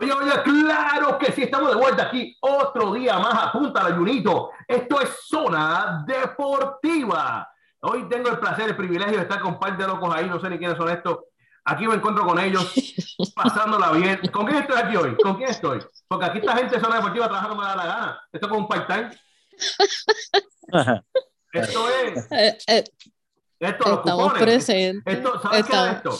Oye, oye, claro que sí, estamos de vuelta aquí otro día más a Punta la Junito. Esto es Zona Deportiva. Hoy tengo el placer, el privilegio de estar con un par de locos ahí, no sé ni quiénes son estos. Aquí me encuentro con ellos, pasándola bien. ¿Con quién estoy aquí hoy? ¿Con quién estoy? Porque aquí esta gente de Zona Deportiva trabaja como me da la gana. Esto es como un part-time. Esto es... Eh, eh, Esto, los estamos cupones. presentes. Esto, ¿Sabes qué es esto?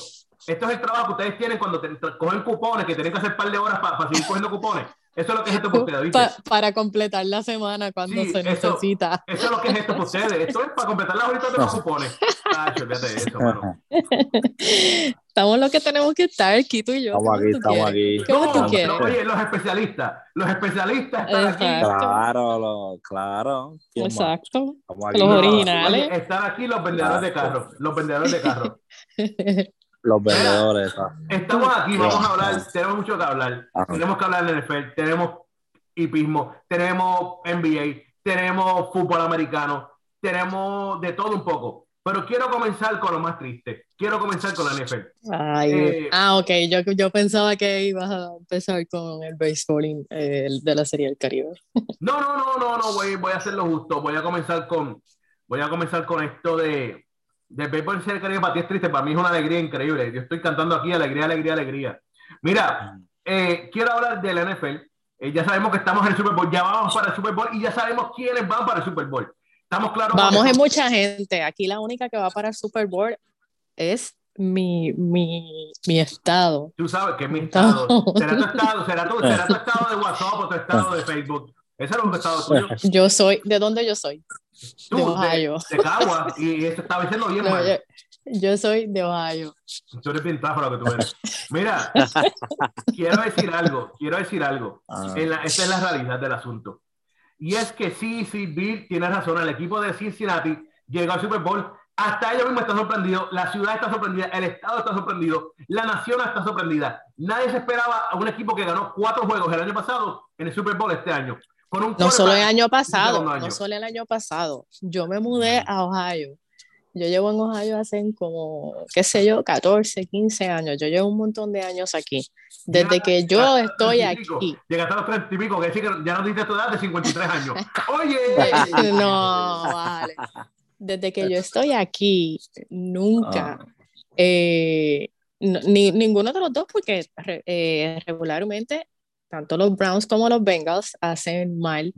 Esto es el trabajo que ustedes tienen cuando te- cogen cupones, que tienen que hacer un par de horas para seguir cogiendo cupones. Eso es lo que es esto para ustedes, ¿viste? Pa- para completar la semana cuando Sí, se eso- necesita. Eso es lo que es esto para ustedes. Esto es para completar las horitas de los cupones. De eso, mano. Estamos lo que tenemos que estar, Quito y yo. Estamos ¿Cómo aquí, tú estamos quieres? aquí. ¿Cómo No, tú no, quieres? oye, los especialistas. Los especialistas están aquí. Claro, lo- claro. Exacto. Aquí. Los No, originales. oye, están aquí los vendedores de carros. Los vendedores de carros. Los vendedores. Estamos aquí, vamos a hablar, tenemos mucho que hablar. Ajá. Tenemos que hablar de NFL, tenemos hipismo, tenemos NBA, tenemos fútbol americano, tenemos de todo un poco. Pero quiero comenzar con lo más triste. Quiero comenzar con la NFL. Ay, Eh, ah, ok. Yo, yo pensaba que ibas a empezar con el béisbol eh, de la Serie del Caribe. No, no, no, no, no, voy, voy a hacerlo justo. Voy a comenzar con, voy a comenzar con esto de, de béisbol ser Caribe. Para ti es triste, para mí es una alegría increíble. Yo estoy cantando aquí alegría, alegría, alegría. Mira, eh, quiero hablar del NFL. Eh, ya sabemos que estamos en el Super Bowl, ya vamos para el Super Bowl y ya sabemos quiénes van para el Super Bowl. Estamos claros. Vamos en mucha gente. Aquí la única que va para el Super Bowl es mi, mi, mi estado. Tú sabes que es mi No. estado. Será tu estado, será tu, será tu estado de WhatsApp o tu estado de Facebook. Ese es un estado tuyo. Yo soy, ¿de dónde yo soy? Tú, De de, Ohio. de Cagua. Y eso estaba diciendo bien No, mal. yo, yo soy de Ohio. Tú eres tráfalo que tú eres. Mira, quiero decir algo, quiero decir algo. Ah. En la- esta es la realidad del asunto. Y es que sí, sí, Bill tiene razón. El equipo de Cincinnati llegó al Super Bowl. Hasta ellos mismos están sorprendidos. La ciudad está sorprendida. El estado está sorprendido. La nación está sorprendida. Nadie se esperaba a un equipo que ganó cuatro juegos el año pasado en el Super Bowl este año. No solo el año pasado, no solo el año pasado. Yo me mudé a Ohio. Yo llevo en Ohio hace como, qué sé yo, 14, 15 años. Yo llevo un montón de años aquí. Desde que yo estoy 30 y pico. aquí. Llegaste a los 30 y pico, que decir que ya no diste tu edad de 53 años. Oye. No, vale. Desde que yo estoy aquí, nunca, Ah. eh, ni, ninguno de los dos, porque eh, regularmente tanto los Browns como los Bengals hacen mal.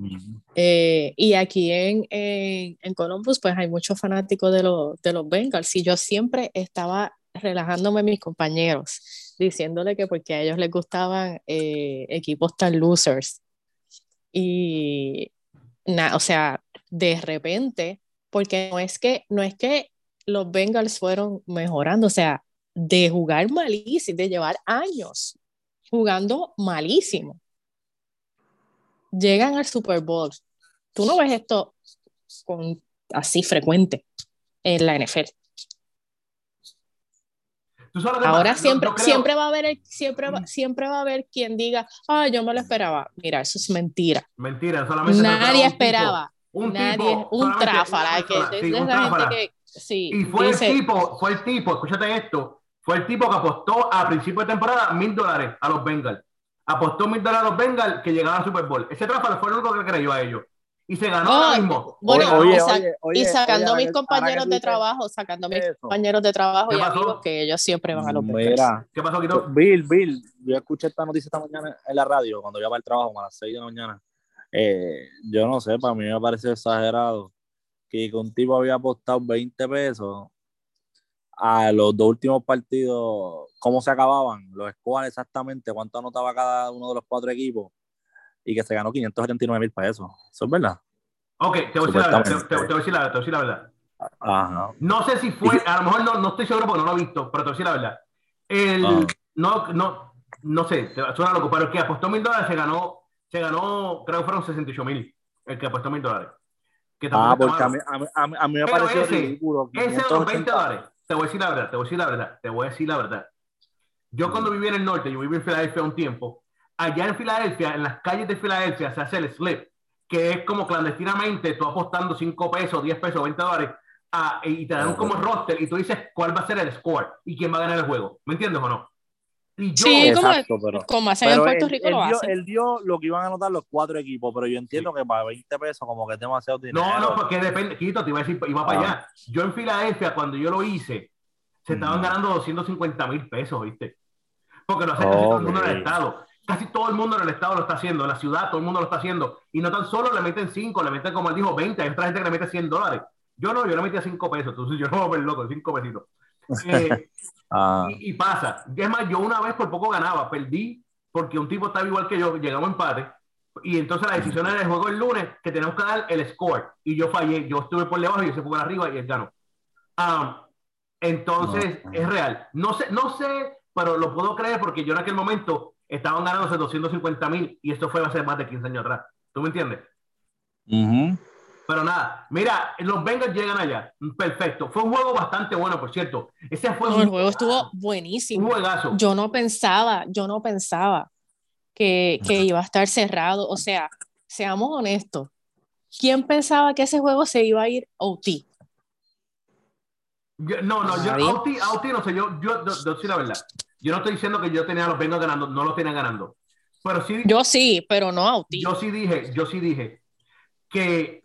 Eh, y aquí en, en, en Columbus, pues hay muchos fanáticos de, los de los Bengals. Y yo siempre estaba relajándome a mis compañeros, diciéndole que porque a ellos les gustaban eh, equipos tan losers. Y, na- o sea, de repente, porque no es que, no es que los Bengals fueron mejorando, o sea, de jugar malísimo, de llevar años jugando malísimo. Llegan al Super Bowl. Tú no ves esto con, así frecuente en la NFL. Ahora siempre, siempre va a haber, el- siempre, va- siempre va a haber quien diga, ah, yo me lo esperaba. Mira, eso es mentira. Mentira, solamente Nadie esperaba un tipo- esperaba. un Nadie, tipo, un tráfala, que sí, de un esa tráfala. gente que sí, Y fue dice, el tipo, fue el tipo, escúchate esto, fue el tipo que apostó a principio de temporada mil dólares a los Bengals. Apostó mil dólares a los Bengals que llegaban al Super Bowl. Ese tráfala fue el único que creyó a ellos. Y se ganó Oh, ahora mismo. bueno, Oye, y, sa- oye, oye, y sacando a oye, mis compañeros de trabajo, sacando a mis eso. compañeros de trabajo ¿Qué y pasó? amigos que ellos siempre van a los Bengals. Mira, ¿Qué pasó, Quito? Bill, Bill, yo escuché esta noticia esta mañana en la radio cuando iba para el trabajo a las 6 de la mañana. Eh, yo no sé, para mí me parece exagerado que un tipo había apostado 20 pesos a los dos últimos partidos, cómo se acababan, los scores exactamente, cuánto anotaba cada uno de los cuatro equipos y que se ganó 579 mil pesos. ¿Eso es verdad? Ok, te voy a decir la verdad. Te, Supuestamente. te- te voy a decir la verdad. Te voy a decir la verdad. Ajá. No sé si fue, a lo mejor no, no estoy seguro porque no lo he visto, pero te voy a decir la verdad. El, Ah. no, no, no sé, suena loco, pero el que apostó mil dólares se ganó, se ganó, creo que fueron 68 mil. El que apostó mil dólares. Que Ah, porque a mí, a mí, a mí- me Pero pareció ese- ridículo. Ese de los 580. 20 dólares, te voy a decir la verdad, te voy a decir la verdad, te voy a decir la verdad. Yo cuando viví en el norte, yo viví en Filadelfia un tiempo, allá en Filadelfia, en las calles de Filadelfia, se hace el slip, que es como clandestinamente tú apostando 5 pesos, 10 pesos, 20 dólares, a- y te dan como roster y tú dices cuál va a ser el score y quién va a ganar el juego. ¿Me entiendes o no? Yo, Sí, como- Exacto, pero, Como hacen en Puerto él, Rico él lo dio, hacen. él dio lo que iban a anotar los cuatro equipos, pero yo entiendo que para 20 pesos como que es demasiado dinero. no, no, porque depende, Quito, te iba a decir, iba para Ah. allá. Yo en Filadelfia, cuando yo lo hice, se estaban ganando 250 mil pesos, ¿viste? Porque lo hace casi todo el mundo en el estado. Casi todo el mundo en el estado lo está haciendo, en la ciudad todo el mundo lo está haciendo. Y no tan solo le meten 5, le meten como él dijo 20, hay otra gente que le mete 100 dólares. Yo no, yo le metía 5 pesos, entonces yo no me voy a ver loco, 5 pesitos. Eh, Ah, y, y pasa. Es más, yo una vez por poco ganaba, perdí porque un tipo estaba igual que yo, llegamos a empate. Y entonces la decisión era el juego el lunes que tenemos que dar el score. Y yo fallé, yo estuve por debajo y él se fue por arriba y él ganó. Ah, entonces No. es real. No sé, no sé, pero lo puedo creer porque yo en aquel momento estaban ganándose 250 mil y esto fue hace más de 15 años atrás. ¿Tú me entiendes? ujú. Pero nada, mira, los Bengals llegan allá. Perfecto. Fue un juego bastante bueno, por cierto. Ese fue No, un, el juego estuvo un buenísimo. juegazo. Yo no pensaba, yo no pensaba que, que iba a estar cerrado. O sea, seamos honestos. ¿Quién pensaba que ese juego se iba a ir OT? Yo- no, no, yo. Auti, Auti, no sé, yo, yo, yo, yo sí la verdad. Yo no estoy diciendo que yo tenía a los Bengals ganando, no los tenía ganando. Pero sí, Yo sí, pero no OT. yo sí dije, yo sí dije que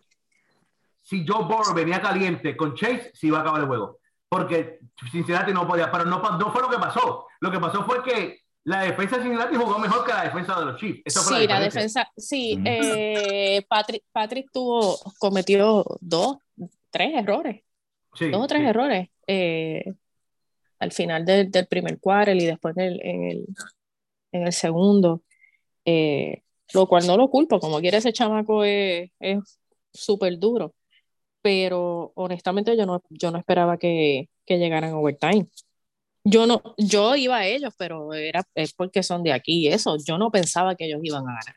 si Joe Burrow venía caliente con Chase, se iba a acabar el juego. Porque Cincinnati no podía, pero no, fue lo que pasó. Lo que pasó fue que la defensa de Cincinnati jugó mejor que la defensa de los Chiefs. Fue Sí, la defensa, sí, eh, Patrick, Patrick tuvo, cometió dos, tres errores, Sí, dos o tres sí. errores eh, al final del, del primer quarter y después en el, en el, en el segundo, eh, lo cual no lo culpo, como quiere ese chamaco es es súper duro, pero honestamente yo no, yo no esperaba que, que llegaran a overtime. Yo no, yo iba a ellos, pero era es porque son de aquí y eso. Yo no pensaba que ellos iban a ganar.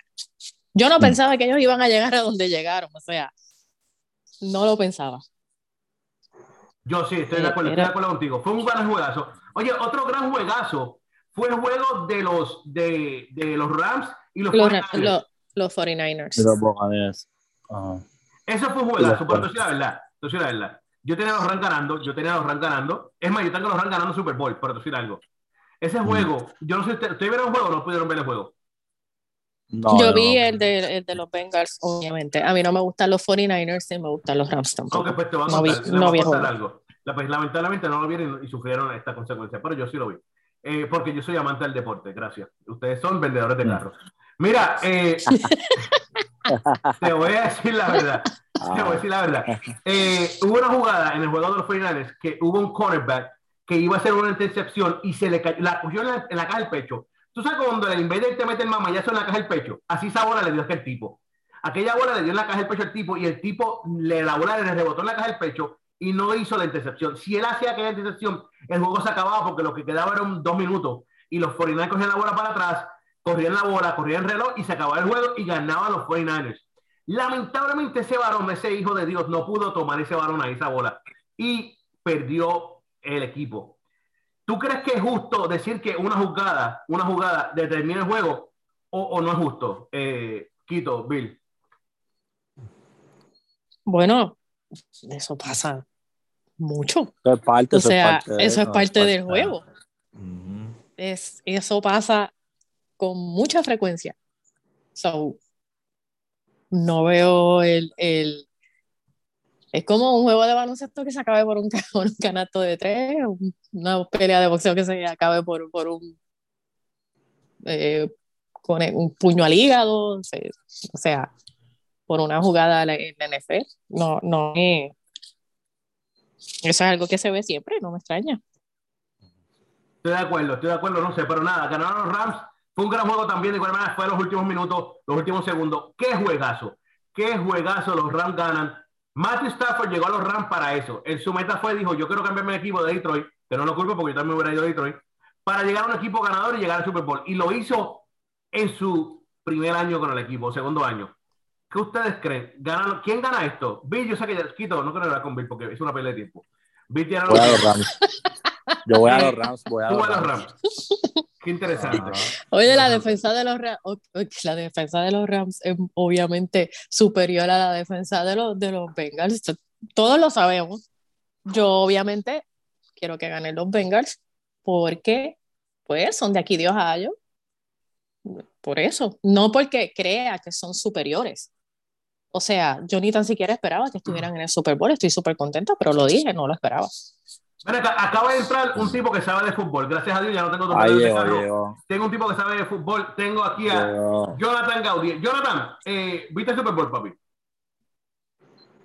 Yo no Mm. pensaba que ellos iban a llegar a donde llegaron, o sea, no lo pensaba. Yo sí, estoy de Eh, acuerdo, era- estoy de acuerdo contigo. Fue un gran juegazo. Oye, otro gran juegazo fue el juego de los, de, de los Rams y los Los, 49ers. lo- los 49ers. Y los. Ajá. Eso fue un juegazo, pero te la verdad, te la verdad. Yo tenía los Rams ganando, yo tenía los Rams ganando. Es más, yo tengo los Rams ganando Super Bowl, pero te algo. Ese Mm. juego, yo no sé, ¿ustedes vieron el juego o no pudieron ver el juego? No, Yo no, vi no. el de, el de los Bengals, obviamente. A mí no me gustan los 49ers ni me gustan los Rams tampoco. Aunque pues te voy a No vi- contar, no vi contar algo. La- pues, lamentablemente no lo vieron y, y sufrieron esta consecuencia, pero yo sí lo vi. Eh, porque yo soy amante del deporte, gracias. Ustedes son vendedores de Mm. carros. Mira, eh, te voy a decir la verdad. Te voy a decir la verdad. Eh, hubo una jugada en el juego de los 49ers que hubo un cornerback que iba a hacer una intercepción y se le cayó, la cogió en la, en la caja del pecho. Tú sabes cuando el invader te mete el mamayazo en la caja del pecho, así esa bola le dio a aquel tipo. Aquella bola le dio en la caja del pecho al tipo y el tipo le la bola le rebotó en la caja del pecho y no hizo la intercepción. Si él hacía aquella intercepción, el juego se acababa porque lo que quedaba eran dos minutos y los 49ers cogían la bola para atrás, corrían la bola, corrían el reloj y se acababa el juego y ganaban los 49ers. Lamentablemente ese varón, ese hijo de Dios, no pudo tomar ese balón ahí, esa bola, y perdió el equipo. ¿Tú crees que es justo decir que una jugada, una jugada determina el juego o, o no es justo? Eh, Quito, Bill. Bueno, eso pasa mucho. Eso es parte, O eso es sea, parte de- eso es no, parte del de- juego. Es, eso pasa con mucha frecuencia. So, no veo el, el- Es como un juego de baloncesto que se acabe por un, por canasto de tres, un- una pelea de boxeo que se acabe por, por un. eh, con un puño al hígado, o sea, por una jugada en la NFL. No, no es. Eso es algo que se ve siempre, no me extraña. Estoy de acuerdo, estoy de acuerdo, no sé, pero nada, ganaron los Rams. Fue un gran juego también, de igual manera fue los últimos minutos, los últimos segundos. ¡Qué juegazo! ¡Qué juegazo! Los Rams ganan. Matthew Stafford llegó a los Rams para eso. En su meta fue, dijo, yo quiero cambiarme de equipo de Detroit, que no lo culpo porque yo también hubiera ido a Detroit, para llegar a un equipo ganador y llegar al Super Bowl. Y lo hizo en su primer año con el equipo, segundo año. ¿Qué ustedes creen? ¿Ganan- ¿Quién gana esto? Bill, yo sé que ya, Quito, no quiero hablar con Bill porque es una pelea de tiempo. Bill tiene Voy a los Rams. Yo voy a los Rams, voy a los a los Rams. Rams. Qué interesante. Ajá. Oye, la defensa de los Rams, la defensa de los Rams es obviamente superior a la defensa de los, de los Bengals. Todos lo sabemos. Yo obviamente quiero que ganen los Bengals porque pues son de aquí de Ohio. Por eso, no porque crea que son superiores. O sea, yo ni tan siquiera esperaba que estuvieran en el Super Bowl. Estoy súper contenta, pero lo dije, no lo esperaba. Acaba de entrar un tipo que sabe de fútbol. Gracias a Dios ya no tengo otro de Tengo un tipo que sabe de fútbol. Tengo aquí a Jonathan Gaudí. Jonathan, eh, ¿viste el Super Bowl, papi?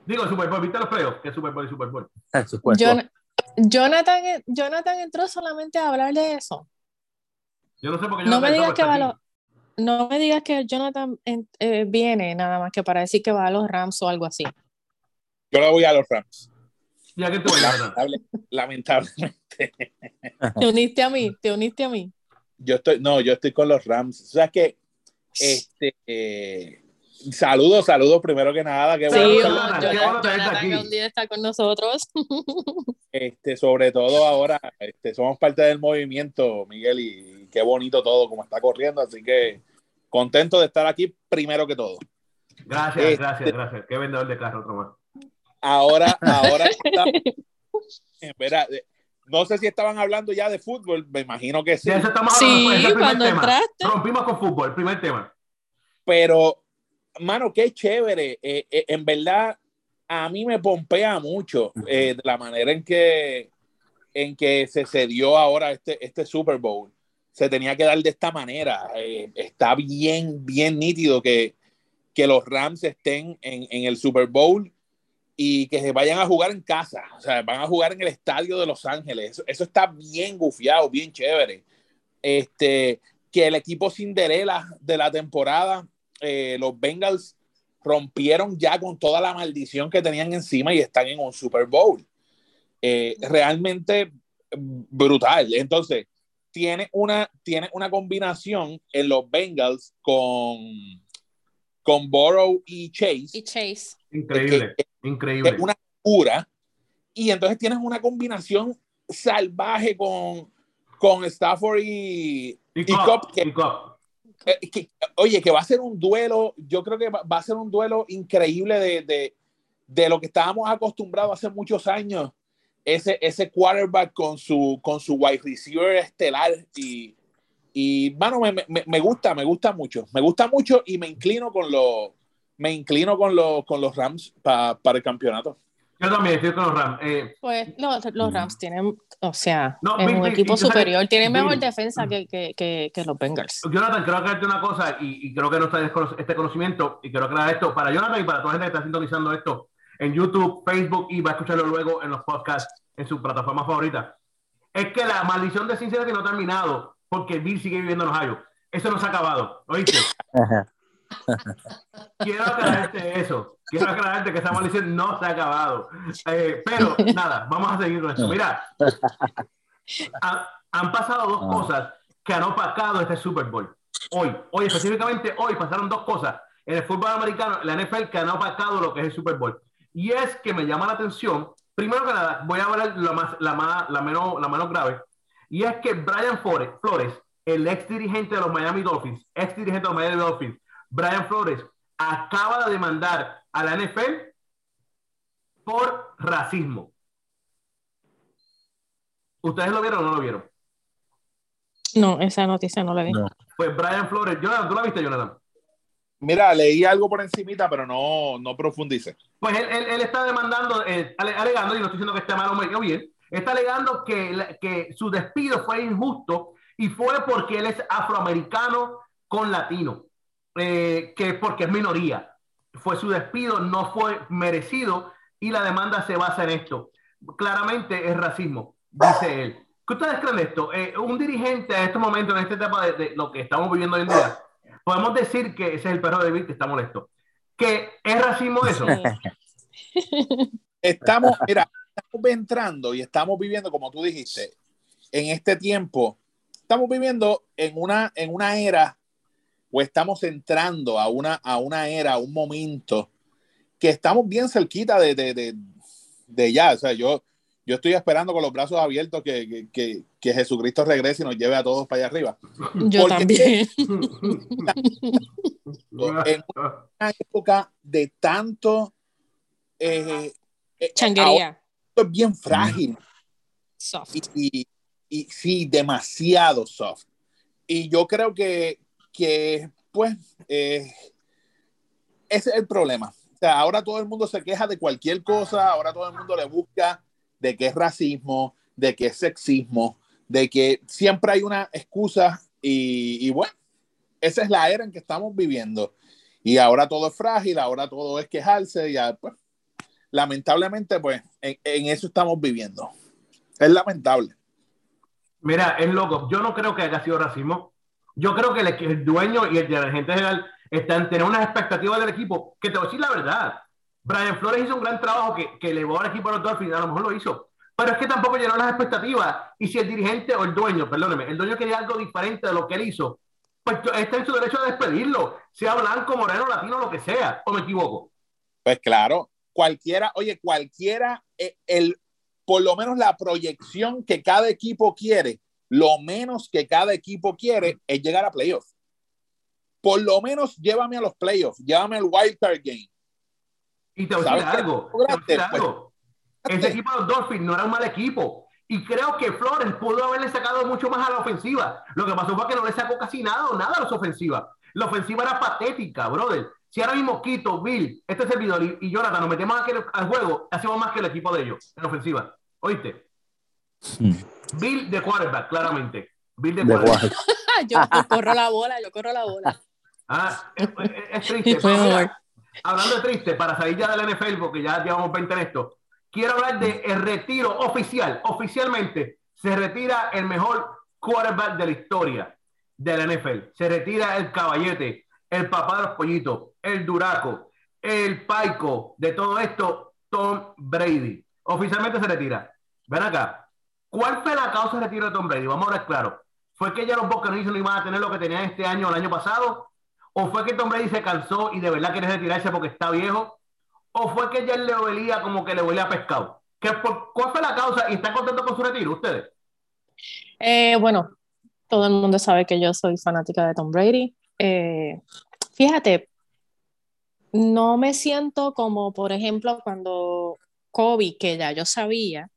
Digo, el Super Bowl, ¿viste los playoffs? ¿Qué Super Bowl y Super Bowl? Jonathan, Jonathan entró solamente a hablar de eso. Yo no sé por qué no me digas que va no me digas que Jonathan eh, viene nada más que para decir que va a los Rams o algo así. Yo le voy a los Rams. Ya que te voy Lamentable, lamentablemente. Te uniste a mí, te uniste a mí. Yo estoy, no, yo estoy con los Rams. O sea que, este, eh, Saludos, saludos primero que nada. Qué bueno, sí, Jonathan, un día está con nosotros. Este, sobre todo ahora, este, somos parte del movimiento, Miguel, y qué bonito todo como está corriendo, así que contento de estar aquí primero que todo. Gracias, este, gracias, gracias. Qué vendedor de carro, otro más. Ahora, ahora, espera, no sé si estaban hablando ya de fútbol, me imagino que sí. Sí, cuando entraste. Rompimos con fútbol, primer tema. Pero mano, qué chévere. Eh, eh, en verdad, a mí me pompea mucho eh, la manera en que, en que se cedió ahora este, este Super Bowl. Se tenía que dar de esta manera. está bien, bien nítido que, que los Rams estén en, en, el Super Bowl y que se vayan a jugar en casa. O sea, van a jugar en el estadio de Los Ángeles. Eso, eso está bien gufiado, bien chévere. Este, que el equipo Cinderella de la temporada eh, los Bengals rompieron ya con toda la maldición que tenían encima y están en un Super Bowl. Eh, realmente brutal. Entonces, tiene una, tiene una combinación en los Bengals con, con Burrow y Chase. Y Chase. Increíble, increíble. una cura. Y entonces tienes una combinación salvaje con, con Stafford y, y, eh, oye, que va a ser un duelo, yo creo que va, a ser un duelo increíble de, de, de, lo que estábamos acostumbrados hace muchos años, ese, ese quarterback con su, con su wide receiver estelar y, y bueno, me, me, me, gusta, me gusta mucho, me gusta mucho y me inclino con los, me inclino con los, con los Rams para el campeonato. Yo también estoy con los Rams. Eh, pues los, los, Rams tienen, o sea, es un equipo superior, tienen mejor defensa que, que, que, los Bengals. Jonathan, que darte una cosa, y, y, creo que no está este conocimiento, y que era esto para Jonathan y para toda la gente que está sintonizando esto en YouTube, Facebook, y va a escucharlo luego en los podcasts en su plataforma favorita. Es que la maldición de Cincinnati no ha terminado porque Bill sigue viviendo en Ohio. Eso no se ha acabado, ¿oíste? Quiero aclararte eso. Quiero aclararte que esa maldición no se ha acabado. Eh, pero nada, vamos a seguir con esto. Mira, han pasado dos ah. cosas que han opacado este Super Bowl. Hoy, hoy específicamente hoy pasaron dos cosas en el fútbol americano, la NFL, que han opacado lo que es el Super Bowl. Y es que me llama la atención, primero que nada, voy a hablar la, más, la, más, la, menos, la menos grave, y es que Brian Flores, Flores, el ex dirigente de los Miami Dolphins, ex dirigente de los Miami Dolphins, Brian Flores, acaba de demandar a la NFL por racismo. ¿Ustedes lo vieron o no lo vieron? No, esa noticia no la vi. Pues Brian Flores, Jonathan, ¿tú la viste, Jonathan? Mira, leí algo por encimita, pero no, no profundice. Pues él, está demandando, eh, alegando, y no estoy diciendo que esté mal o bien, está alegando que, que su despido fue injusto y fue porque él es afroamericano con latino, eh, que porque es minoría fue su despido, no fue merecido y la demanda se basa en esto. Claramente es racismo, dice él. ¿Qué ustedes creen de esto? Eh, un dirigente en estos momentos, en esta etapa de, lo que estamos viviendo hoy en día, podemos decir que ese es el perro de Bill que está molesto. ¿Que es racismo eso? Estamos, mira, estamos entrando y estamos viviendo, como tú dijiste, en este tiempo, estamos viviendo en una, en una era o estamos entrando a una, a una era, a un momento que estamos bien cerquita de, de, de, de ya. O sea, yo, yo estoy esperando con los brazos abiertos que, que, que, Jesucristo regrese y nos lleve a todos para allá arriba. Yo también. en una época de tanto... Eh, eh Changuería. es bien frágil. Soft. Y, y sí, demasiado soft. Y yo creo que, que pues, eh, ese es el problema. O sea, ahora todo el mundo se queja de cualquier cosa, ahora todo el mundo le busca de que es racismo, de que es sexismo, de que siempre hay una excusa y, y bueno, esa es la era en que estamos viviendo. Y ahora todo es frágil, ahora todo es quejarse, ya pues, lamentablemente, pues, en, en eso estamos viviendo. Es lamentable. Mira, es loco. Yo no creo que haya sido racismo. Yo creo que el, el dueño y el dirigente general están teniendo unas expectativas del equipo. Que te voy a decir la verdad. Brian Flores hizo un gran trabajo que, que elevó al equipo a los Dolphins, a lo mejor lo hizo. Pero es que tampoco llenó las expectativas. Y si el dirigente o el dueño, perdóneme, el dueño quería algo diferente de lo que él hizo, pues está en su derecho a despedirlo, sea blanco, moreno, latino, lo que sea. ¿O me equivoco? Pues claro, cualquiera, oye, cualquiera, eh, el, por lo menos la proyección que cada equipo quiere, lo menos que cada equipo quiere es llegar a playoffs. Por lo menos llévame a los playoffs, llévame al wild card game. Y te voy a decir algo. Te voy a decir algo. Ese equipo de los Dolphins no era un mal equipo. Y creo que Flores pudo haberle sacado mucho más a la ofensiva. Lo que pasó fue que no le sacó casi nada o nada a las ofensivas. La ofensiva era patética, brother. Si ahora mismo Quito, Bill, este servidor y, Jonathan nos metemos al juego, hacemos más que el equipo de ellos en ofensiva. ¿Oíste? Hmm. Bill de quarterback, claramente. Bill de quarterback. yo, corro la bola, yo corro la bola. Ah, es, es- triste. Mira, hablando de triste, para salir ya del NFL, porque ya llevamos 20 en esto, quiero hablar de el retiro oficial. Oficialmente se retira el mejor quarterback de la historia de la NFL. Se retira el caballete, el papá de los pollitos, el duraco, el paico de todo esto, Tom Brady. Oficialmente se retira. Ven acá. ¿Cuál fue la causa del retiro de Tom Brady? Vamos a hablar claro. ¿Fue que ya los Buccaneers no iban a tener lo que tenían este año o el año pasado? ¿O fue que Tom Brady se cansó y de verdad quiere retirarse porque está viejo? ¿O fue que ya le olía como que le a pescado? ¿Qué, ¿Cuál fue la causa y están contentos con su retiro ustedes? Eh, bueno, todo el mundo sabe que yo soy fanática de Tom Brady. Eh, fíjate, no me siento como, por ejemplo, cuando Kobe, que ya yo sabía,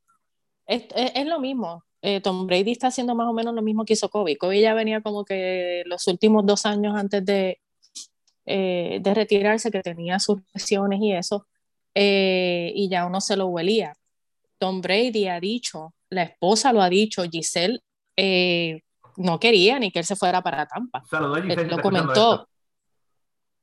es, es- es lo mismo. Eh, Tom Brady está haciendo más o menos lo mismo que hizo Kobe. Kobe ya venía como que los últimos dos años antes de, eh, de retirarse, que tenía sus lesiones y eso, eh, y ya uno se lo huelía. Tom Brady ha dicho, la esposa lo ha dicho, Giselle no quería ni que él se fuera para Tampa. Saludó a Giselle. Él lo comentó.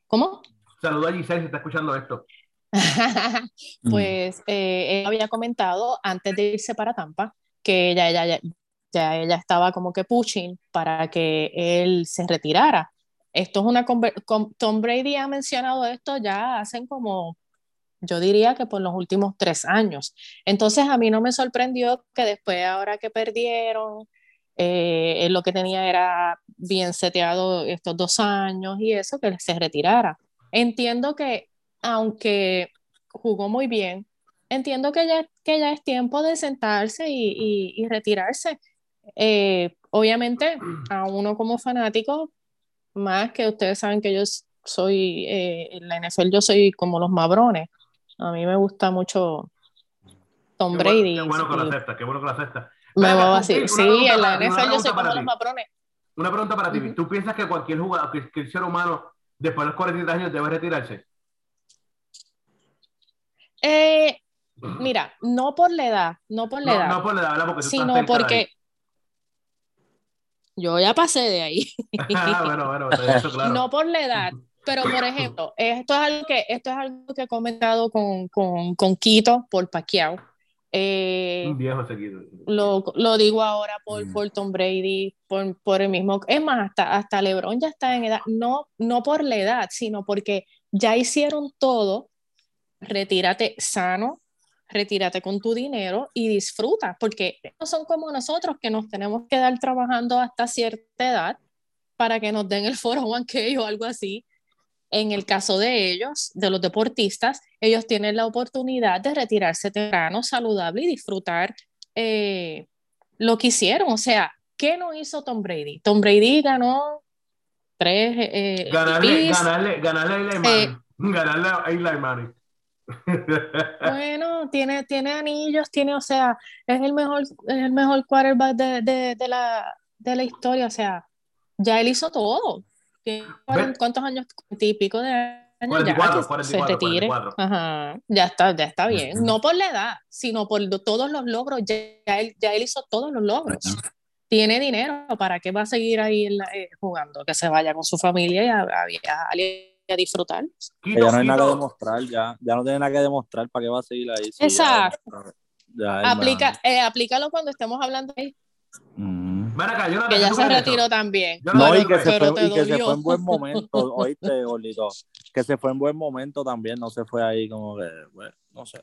¿Cómo? Saludó a Giselle si está escuchando esto. pues eh, él había comentado antes de irse para Tampa que ella, ella, ya, ya ella estaba como que pushing para que él se retirara. Esto es una Tom Brady ha mencionado esto ya hacen como, yo diría que por los últimos tres años. Entonces a mí no me sorprendió que después, ahora que perdieron, eh, él lo que tenía era bien seteado estos dos años y eso, que se retirara. Entiendo que aunque jugó muy bien, entiendo que ya, que ya es tiempo de sentarse y, y- y retirarse. Eh, obviamente, a uno como fanático, más que ustedes saben que yo soy, eh, en la NFL yo soy como los mabrones. A mí me gusta mucho Tom Qué bueno, Brady. qué bueno que lo acepta, qué bueno que lo acepta. me voy. Phil, una Sí, en la para ti, NFL yo soy como para los ti. mabrones. Una pregunta para ti. ¿Tú piensas que cualquier jugador, que, que el ser humano, después de los 40 años, debe retirarse? Eh, mira, no por la edad, no por la No, edad, no por la edad, ¿verdad? Porque sino porque yo ya pasé de ahí. Ah, bueno, bueno, eso claro. No por la edad, pero por ejemplo, esto es algo que, esto es algo que he comentado con, con, con Quito por Pacquiao. Eh, Un viejo seguido. lo, lo digo ahora por, Mm. por Tom Brady, por, por el mismo. Es más, hasta, hasta LeBron ya está en edad, no, no por la edad, sino porque ya hicieron todo. Retírate sano, retírate con tu dinero y disfruta, porque no son como nosotros que nos tenemos que dar trabajando hasta cierta edad para que nos den el 401k o algo así. En el caso de ellos, de los deportistas, ellos tienen la oportunidad de retirarse temprano, saludable y disfrutar eh, lo que hicieron. O sea, ¿qué no hizo Tom Brady? Tom Brady ganó tres eh, Ganarle, MVPs. ganarle, ganarle a Eli Manning. Ganarle a Eli Manning. Bueno, tiene, tiene anillos, tiene, o sea, es el mejor, es el mejor quarterback de, de, de la, de la historia, o sea, ya él hizo todo. ¿Cuántos años? Típico de años 44, ya, que 44, se retire. 44. Ajá, ya está, ya está bien. No por la edad, sino por todos los logros. Ya, ya él, ya él hizo todos los logros. Tiene dinero, ¿para qué va a seguir ahí eh, jugando? Que se vaya con su familia y a, a y a disfrutar. Quito, ya no hay nada que demostrar, ya, ya no tiene nada que demostrar, ¿para qué va a seguir ahí? Exacto. Ya, Aplica, eh, aplícalo cuando estemos hablando acá, Jonathan, que ¿qué ya se retiró también. Yo No, sé y que, se Pero fue, y que se fue en buen momento, oíste, Gordito, que se fue en buen momento también, no se fue ahí como que, bueno, no sé.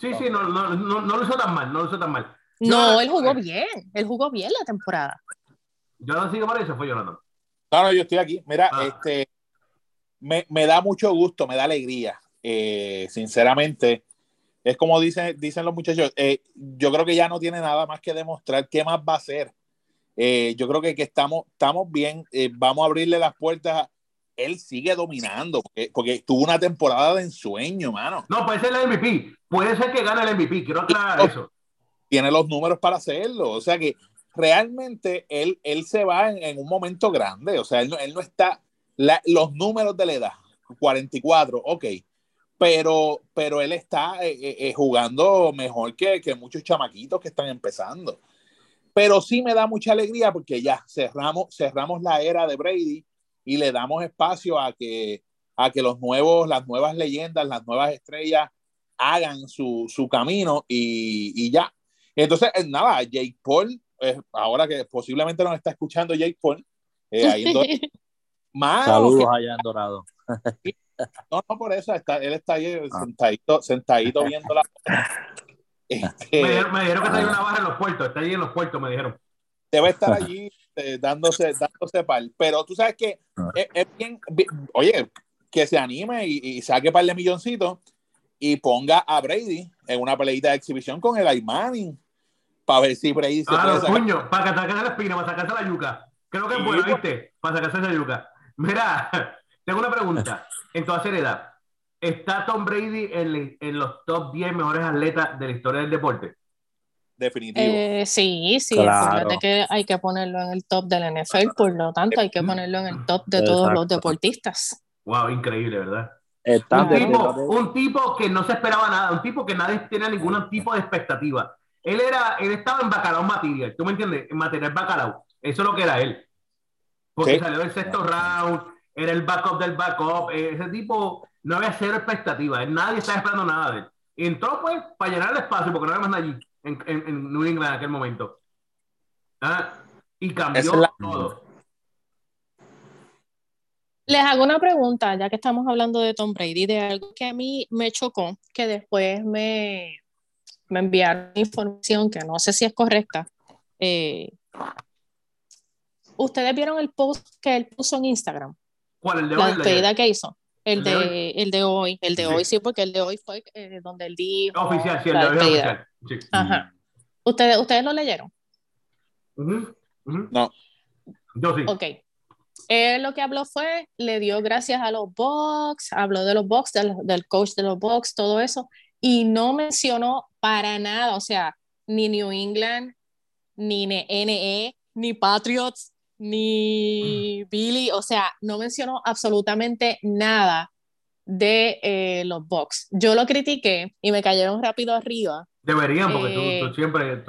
Sí, sí, no, no, no, no lo hizo tan mal, no lo hizo tan mal. No, él jugó bien. Él jugó bien la temporada. Jonathan sigue por ahí, se fue Jonathan. No, no, yo estoy aquí. Mira, Ah. este, me, me da mucho gusto, me da alegría. Eh, sinceramente, es como dicen, dicen los muchachos, eh, yo creo que ya no tiene nada más que demostrar qué más va a hacer. Eh, yo creo que, que estamos, estamos bien, eh, vamos a abrirle las puertas. Él sigue dominando, porque, porque tuvo una temporada de ensueño, mano. No, puede ser el MVP. Puede ser que gane el MVP. Quiero aclarar eso. tiene los números para hacerlo. O sea que realmente él, él se va en, en un momento grande. O sea, él no, él no está. La- los números de la edad, 44, ok. Pero, pero él está eh, eh, eh, jugando mejor que, que muchos chamaquitos que están empezando. Pero sí me da mucha alegría porque ya cerramos, cerramos la era de Brady y le damos espacio a que, a que los nuevos, las nuevas leyendas, las nuevas estrellas hagan su, su camino y, y ya. Entonces, eh, nada, Jake Paul, eh, ahora que posiblemente nos está escuchando Jake Paul, eh, ahí Mano, Saludos que- allá en Dorado. no, no por eso, está, él está ahí eh, sentadito, sentadito viendo la. Este, Me dijeron, me dijeron que está ahí una barra en los puertos. Está ahí en los puertos, me dijeron. debe estar allí eh, dándose, dándose pal. Pero tú sabes que Ah. es, es bien, bien- oye, que se anime y, y saque par de milloncitos y ponga a Brady en una peleita de exhibición con el Manning para ver si Brady se Ah, puede los sacar. puños, para sacarse la espina, para sacarse la yuca. Creo que es bueno. ¿viste? Para sacarse esa yuca. Mira, tengo una pregunta. En toda seriedad, ¿está Tom Brady en, en los top 10 mejores atletas de la historia del deporte? Definitivo. Eh, sí, sí, Claro. que hay que ponerlo en el top del NFL, por lo tanto hay que ponerlo en el top de todos los Exacto. deportistas. Wow, increíble, ¿verdad? Están Un de- tipo, de- un tipo que no se esperaba nada, un tipo que nadie tenía ningún tipo de expectativa. Él era, él estaba en bacalao material, ¿tú me entiendes? En material bacalao. Eso es lo que era él. Porque Sí. salió del sexto round, era el backup del backup. eh, Ese tipo no había cero expectativa. Nadie estaba esperando nada de él. Y entró, pues, para llenar el espacio, porque no había más nadie allí, en, en, en New England en aquel momento. Ah, y cambió Esa es la- todo. Les hago una pregunta, ya que estamos hablando de Tom Brady, de algo que a mí me chocó, que después me, me enviaron información que no sé si es correcta. Eh, ¿Ustedes vieron el post que él puso en Instagram? ¿Cuál? El de La hoy, el de despedida que hizo. El ¿El de de, el de hoy, el de Sí. hoy, sí, porque el de hoy fue eh, donde él dijo Oficial, sí, el la de hoy oficial. Sí. Ajá. ¿Ustedes, ¿Ustedes lo leyeron? No. Yo sí. Ok. Él lo que habló fue, le dio gracias a los Bucks, habló de los Bucks, del, del coach de los Bucks, todo eso, y no mencionó para nada, o sea, ni New England, ni NE, ni Patriots, ni Billy, o sea, no mencionó absolutamente nada de eh, los Bucks. Yo lo critiqué y me cayeron rápido arriba. Deberían, porque tú- Eh, tú, siempre.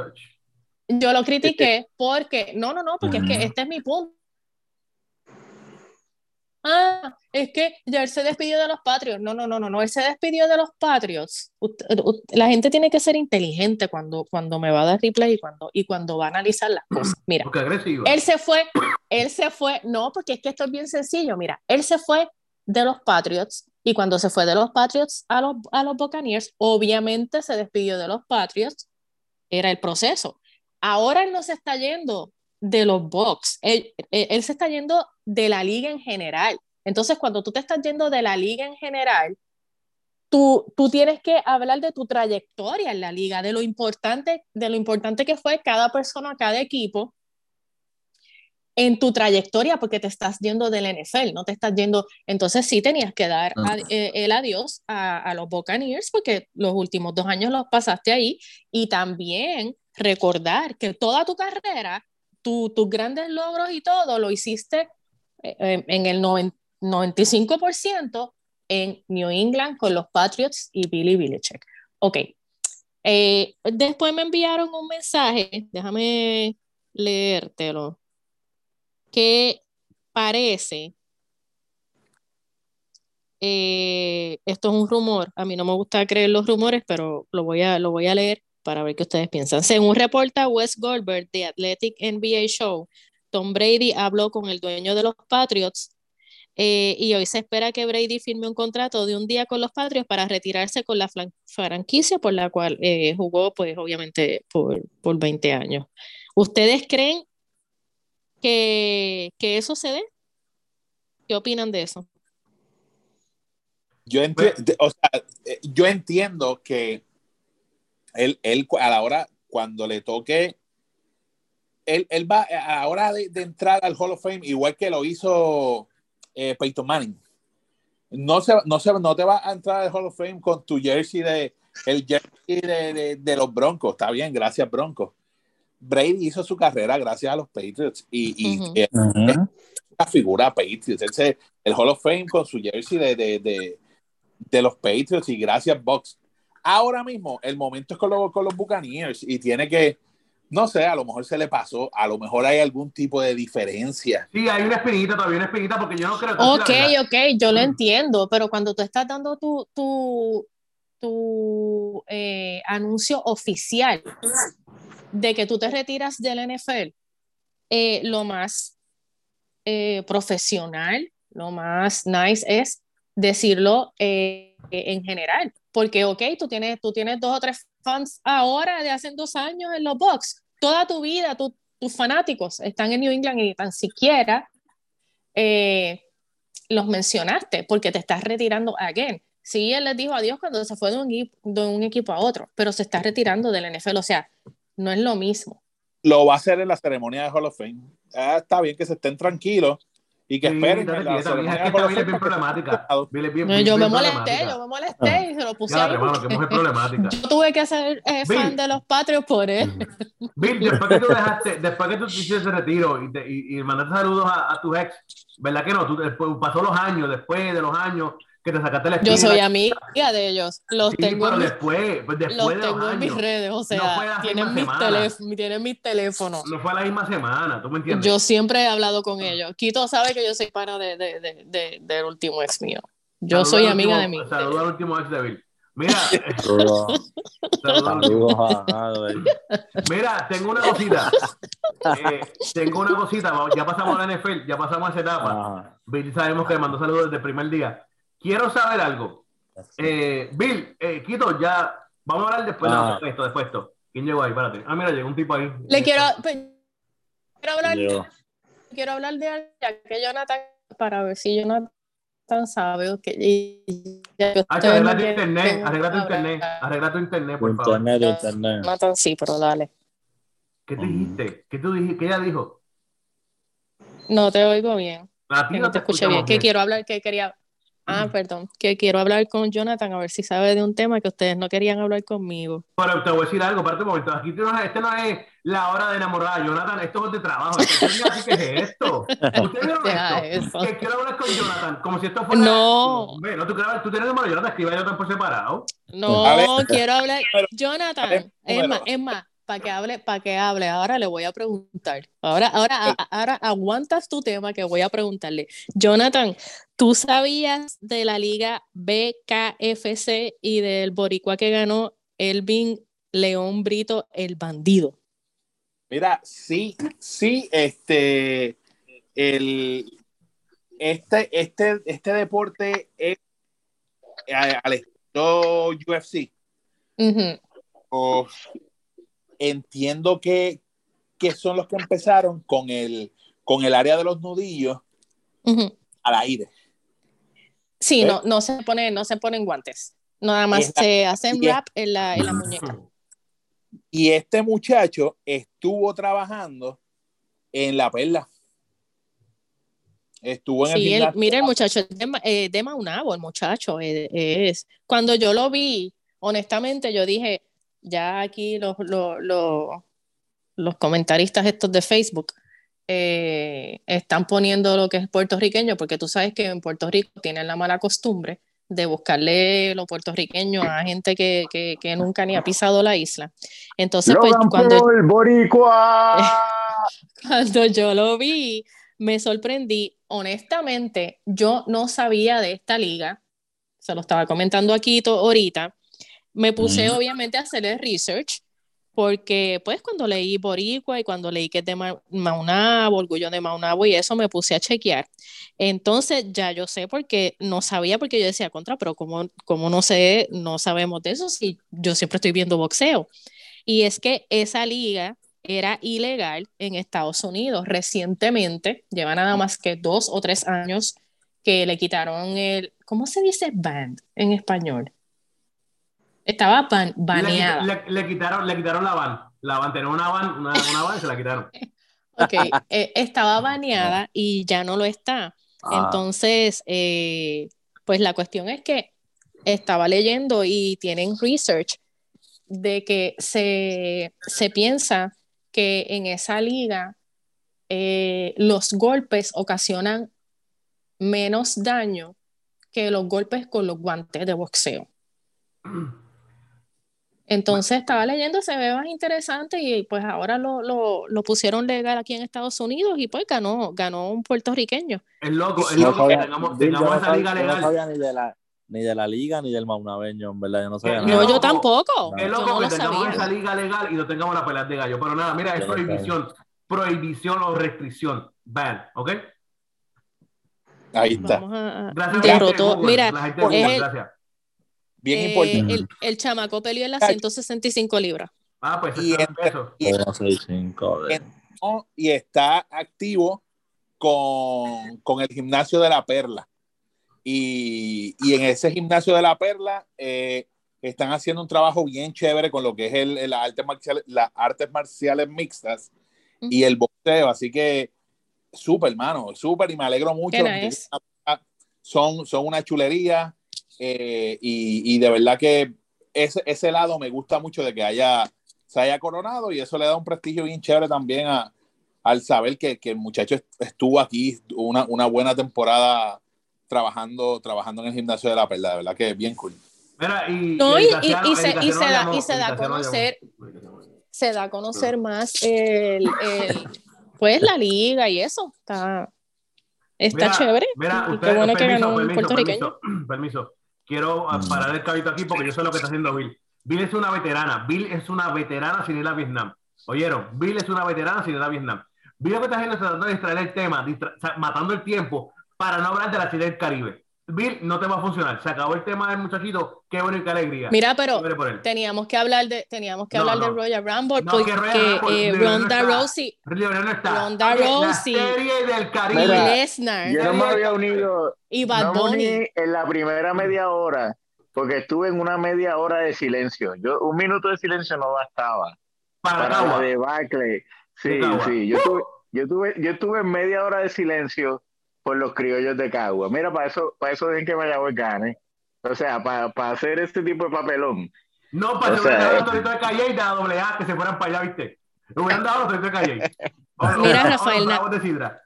Yo lo critiqué porque, no, no, no, porque es que este es mi punto. Ah, es que ya él se despidió de los Patriots. No, no, no, no, no, él se despidió de los Patriots. La gente tiene que ser inteligente cuando, cuando me va a dar replay y cuando, y cuando va a analizar las cosas. Mira, él se fue, él se fue, no, porque es que esto es bien sencillo. Mira, él se fue de los Patriots y cuando se fue de los Patriots a los, a los Buccaneers, obviamente se despidió de los Patriots. Era el proceso. Ahora él no se está yendo de los Bucks, él, él- él se está yendo de la liga en general. Entonces, cuando tú te estás yendo de la liga en general, tú, tú tienes que hablar de tu trayectoria en la liga, de lo importante, de lo importante que fue cada persona, cada equipo en tu trayectoria porque te estás yendo del NFL, no te estás yendo, entonces sí tenías que dar eh, el adiós a, a, los Buccaneers porque los últimos dos años los pasaste ahí y también recordar que toda tu carrera, tus grandes logros y todo lo hiciste en el 95% en New England con los Patriots y Billy Belichick. Ok. Eh, después me enviaron un mensaje, déjame leértelo que parece, eh, esto es un rumor, a mí no me gusta creer los rumores, pero lo voy a, lo voy a leer para ver qué ustedes piensan. Según reporta Wes Goldberg de Athletic NBA Show, Tom Brady habló con el dueño de los Patriots eh, y hoy se espera que Brady firme un contrato de un día con los Patriots para retirarse con la franquicia por la cual eh, jugó, pues obviamente por, por 20 años. ¿Ustedes creen que, que eso se dé? ¿Qué opinan de eso? Yo, o sea, eh, yo entiendo que él, él, a la hora, cuando le toque, él, él va a la hora de, de, entrar al Hall of Fame, igual que lo hizo eh, Peyton Manning. No, se, no, se, no te va a entrar al Hall of Fame con tu jersey de, el jersey de, de, de los Broncos. Está bien, gracias, Broncos. Brady hizo su carrera gracias a los Patriots y, y uh -huh. es una figura Patriots. Ese, el Hall of Fame con su jersey de, de, de, de los Patriots y gracias Box. Ahora mismo el momento es con los, con los Buccaneers y tiene que, no sé, a lo mejor se le pasó, a lo mejor hay algún tipo de diferencia. Sí, hay una espinita, todavía una espinita porque yo no creo que... Ok, ok, yo lo entiendo, pero cuando tú estás dando tu, tu, tu eh, anuncio oficial de que tú te retiras del NFL, eh, lo más eh, profesional, lo más nice es decirlo eh, en general. Porque, ok, tú tienes, tú tienes dos o tres fans ahora de hace dos años en los Bucks. Toda tu vida, tu, tus fanáticos están en New England y tan siquiera eh, los mencionaste porque te estás retirando again. Sí, él les dijo adiós cuando se fue de un, de un equipo a otro, pero se está retirando del NFL. O sea, no es lo mismo. Lo va a hacer en la ceremonia de Hall of Fame. Ah, está bien que se estén tranquilos y que esperen. Sí, la bien problemática. Bien, bien, no, yo me molesté, yo me molesté y se lo puse claro, hermano, que mujer problemática. Yo tuve que ser eh, fan de los Patriots por él. Bill, después que tú dejaste, después que tú hiciste ese retiro y, te, y, y mandaste saludos a, a tus ex, ¿verdad que no? Tú, después, pasó los años, después de los años, que te sacaste la Yo soy amiga de ellos. Los sí, tengo, pero en, después, pues después los de tengo en mis redes, o sea, no tienen, mis tienen mis teléfonos. No fue la misma semana, ¿tú me entiendes? Yo siempre he hablado con ellos. Quito sabe que yo soy pana de, de, de, de del último ex mío. Yo soy amiga último, de mí. Saludos al último ex de Bill. Mira, Saludos. saludos a-. Mira, tengo una cosita. Eh, tengo una cosita. Ya pasamos a la NFL, ya pasamos a esa etapa. Bill sabemos que mandó saludos desde el primer día. Quiero saber algo. Eh, Bill, eh, Quito, ya vamos a hablar después, Ah. no, esto, después de esto. ¿Quién llegó ahí? Espérate. Ah, mira, llegó un tipo ahí. Le quiero, pues, quiero hablar, Yo. quiero hablar de algo que Jonathan para ver si Jonathan sabe o que y- Ah, arregla no tu internet, arregla tu internet, arregla tu internet, por favor. Internet, internet. Jonathan sí, pero dale. ¿Qué te dijiste? ¿Qué tú dijiste? ¿Qué ella dijo? No te oigo bien. A ti no no te escuché escuchamos bien. Que quiero hablar, que quería. Ah, perdón. Que quiero hablar con Jonathan a ver si sabe de un tema que ustedes no querían hablar conmigo. Pero te voy a decir algo, aparte un momento. Aquí no, este no es la hora de enamorar, Jonathan. Esto es de trabajo. Así que es esto. ¿Ustedes vieron esto? eso. Que quiero hablar con Jonathan, como si esto fuera. No. No, tú, quieres- tú tienes el número Jonathan, escribe a Jonathan por separado. No, ver. quiero hablar. Pero- Jonathan, ver, es más, es más, para que hable, para que hable, ahora le voy a preguntar. Ahora, ahora, a- ahora aguantas tu tema que voy a preguntarle. Jonathan, ¿tú sabías de la liga BKFC y del boricua que ganó Elvin León Brito, el bandido? Mira, sí, sí, este, el, este, este, este deporte es a- al estilo UFC. Ujú. o entiendo que, que son los que empezaron con el, con el área de los nudillos al aire. Sí, ¿Eh? no, no se pone, no se ponen guantes. Nada más se hacen y es- rap en la, en la muñeca. Y este muchacho estuvo trabajando en la perla. Estuvo en el Sí, el, gimnasio. mira, el muchacho es de, eh, de Maunabo, el muchacho eh, es. Cuando yo lo vi, honestamente, yo dije, ya aquí los, los, los, los comentaristas estos de Facebook eh, están poniendo lo que es puertorriqueño, porque tú sabes que en Puerto Rico tienen la mala costumbre de buscarle lo puertorriqueño a gente que, que, que nunca ni ha pisado la isla. Entonces, pues Logan cuando, Paul, boricua. cuando yo lo vi, me sorprendí. Honestamente, yo no sabía de esta liga. Se lo estaba comentando aquí ahorita. Me puse obviamente a hacer el research porque pues cuando leí Boricua y cuando leí que es de Ma- Maunabo, Orgullo de Maunabo y eso me puse a chequear. Entonces ya yo sé porque no sabía porque yo decía contra, pero como, como no sé, no sabemos de eso si yo siempre estoy viendo boxeo. Y es que esa liga era ilegal en Estados Unidos recientemente, lleva nada más que dos o tres años que le quitaron el, ¿cómo se dice banned en español? Estaba ban- Le, baneada. le- le quitaron, le quitaron la van. La van tenía una van, una, una van y se la quitaron. Ok, eh, estaba baneada y ya no lo está. Ah, Entonces, eh, pues la cuestión es que estaba leyendo y tienen research de que se, se piensa que en esa liga eh, los golpes ocasionan menos daño que los golpes con los guantes de boxeo. Entonces estaba leyendo, se ve más interesante y pues ahora lo, lo, lo pusieron legal aquí en Estados Unidos y pues ganó, ganó un puertorriqueño. Es loco, es no loco que sabía- tengamos, esa sabía- liga yo no legal. sabía ni de la ni de la liga ni del maunabeño, en verdad, yo no sabía No, nada. yo tampoco. Es Yo loco no que lo tengamos esa sabía. liga legal y no tengamos la pelea de gallo. Pero nada, mira, es Yo prohibición. Prohibición o restricción. Ban, ¿ok? Ahí está. Vamos a, a- Gracias derrotó. Mira, la gente de es Google, el- gracias. Bien eh, importante. el, el chamaco peleó en las 165 libras. Ah, pues Y eso es entre- eso. y- está activo con, con el gimnasio de la Perla. Y, y en ese gimnasio de la Perla eh, están haciendo un trabajo bien chévere con lo que es el, el arte marcial, las artes marciales mixtas y el boxeo. Así que súper, hermano, súper y me alegro mucho. Son, son una chulería eh, y, y de verdad que ese, ese lado me gusta mucho de que haya, se haya coronado y eso le da un prestigio bien chévere también a, al saber que, que el muchacho est- estuvo aquí una, una buena temporada trabajando, trabajando en el gimnasio de la perla, de verdad que bien cool. Mira, y, No, y- y- y se- y se da- llamó, y se da a conocer-. Se da a conocer más el, el- pues la liga y eso. Está, está Mira, chévere. Mira, Y ustedes, qué bueno que permiso, ganó un permiso, puertorriqueño. Permiso, permiso. Quiero ah, Mm. parar el cabito aquí porque yo sé lo que está haciendo Bill. Bill es una veterana. Bill es una veterana sin ir a Vietnam. ¿Oyeron? Bill es una veterana sin ir a Vietnam. Bill lo que está haciendo es tratando de distraer el tema, distra- matando el tiempo para no hablar de la serie del Caribe. Bill, no te va a funcionar. Se acabó el tema del muchachito. Qué bueno y qué alegría. Mira, pero teníamos que hablar de, teníamos que No, hablar no. de Royal Rumble No, porque que Royal Rumble, eh, Ronda. Rousey. Ronda Rousey. La serie del Caribe. Mira, Lesnar Yo no me había unido, y Bad Bunny. en la primera media hora, porque estuve en una media hora de silencio. Yo, un minuto de silencio no bastaba. para Para la debacle. Sí, sí. Yo tuve, yo tuve, yo tuve media hora de silencio por los criollos de Cagua. Mira, para eso, para eso dejen que Mayagüez gane. O sea, para, para hacer este tipo de papelón. No, para O que hubieran dado eh. los toritos de Calle y de la doble A que se fueran para allá, ¿viste? Le hubieran dado los toritos de Calle. O- o- Mira, o- o Rafael, los bravos de Sidra.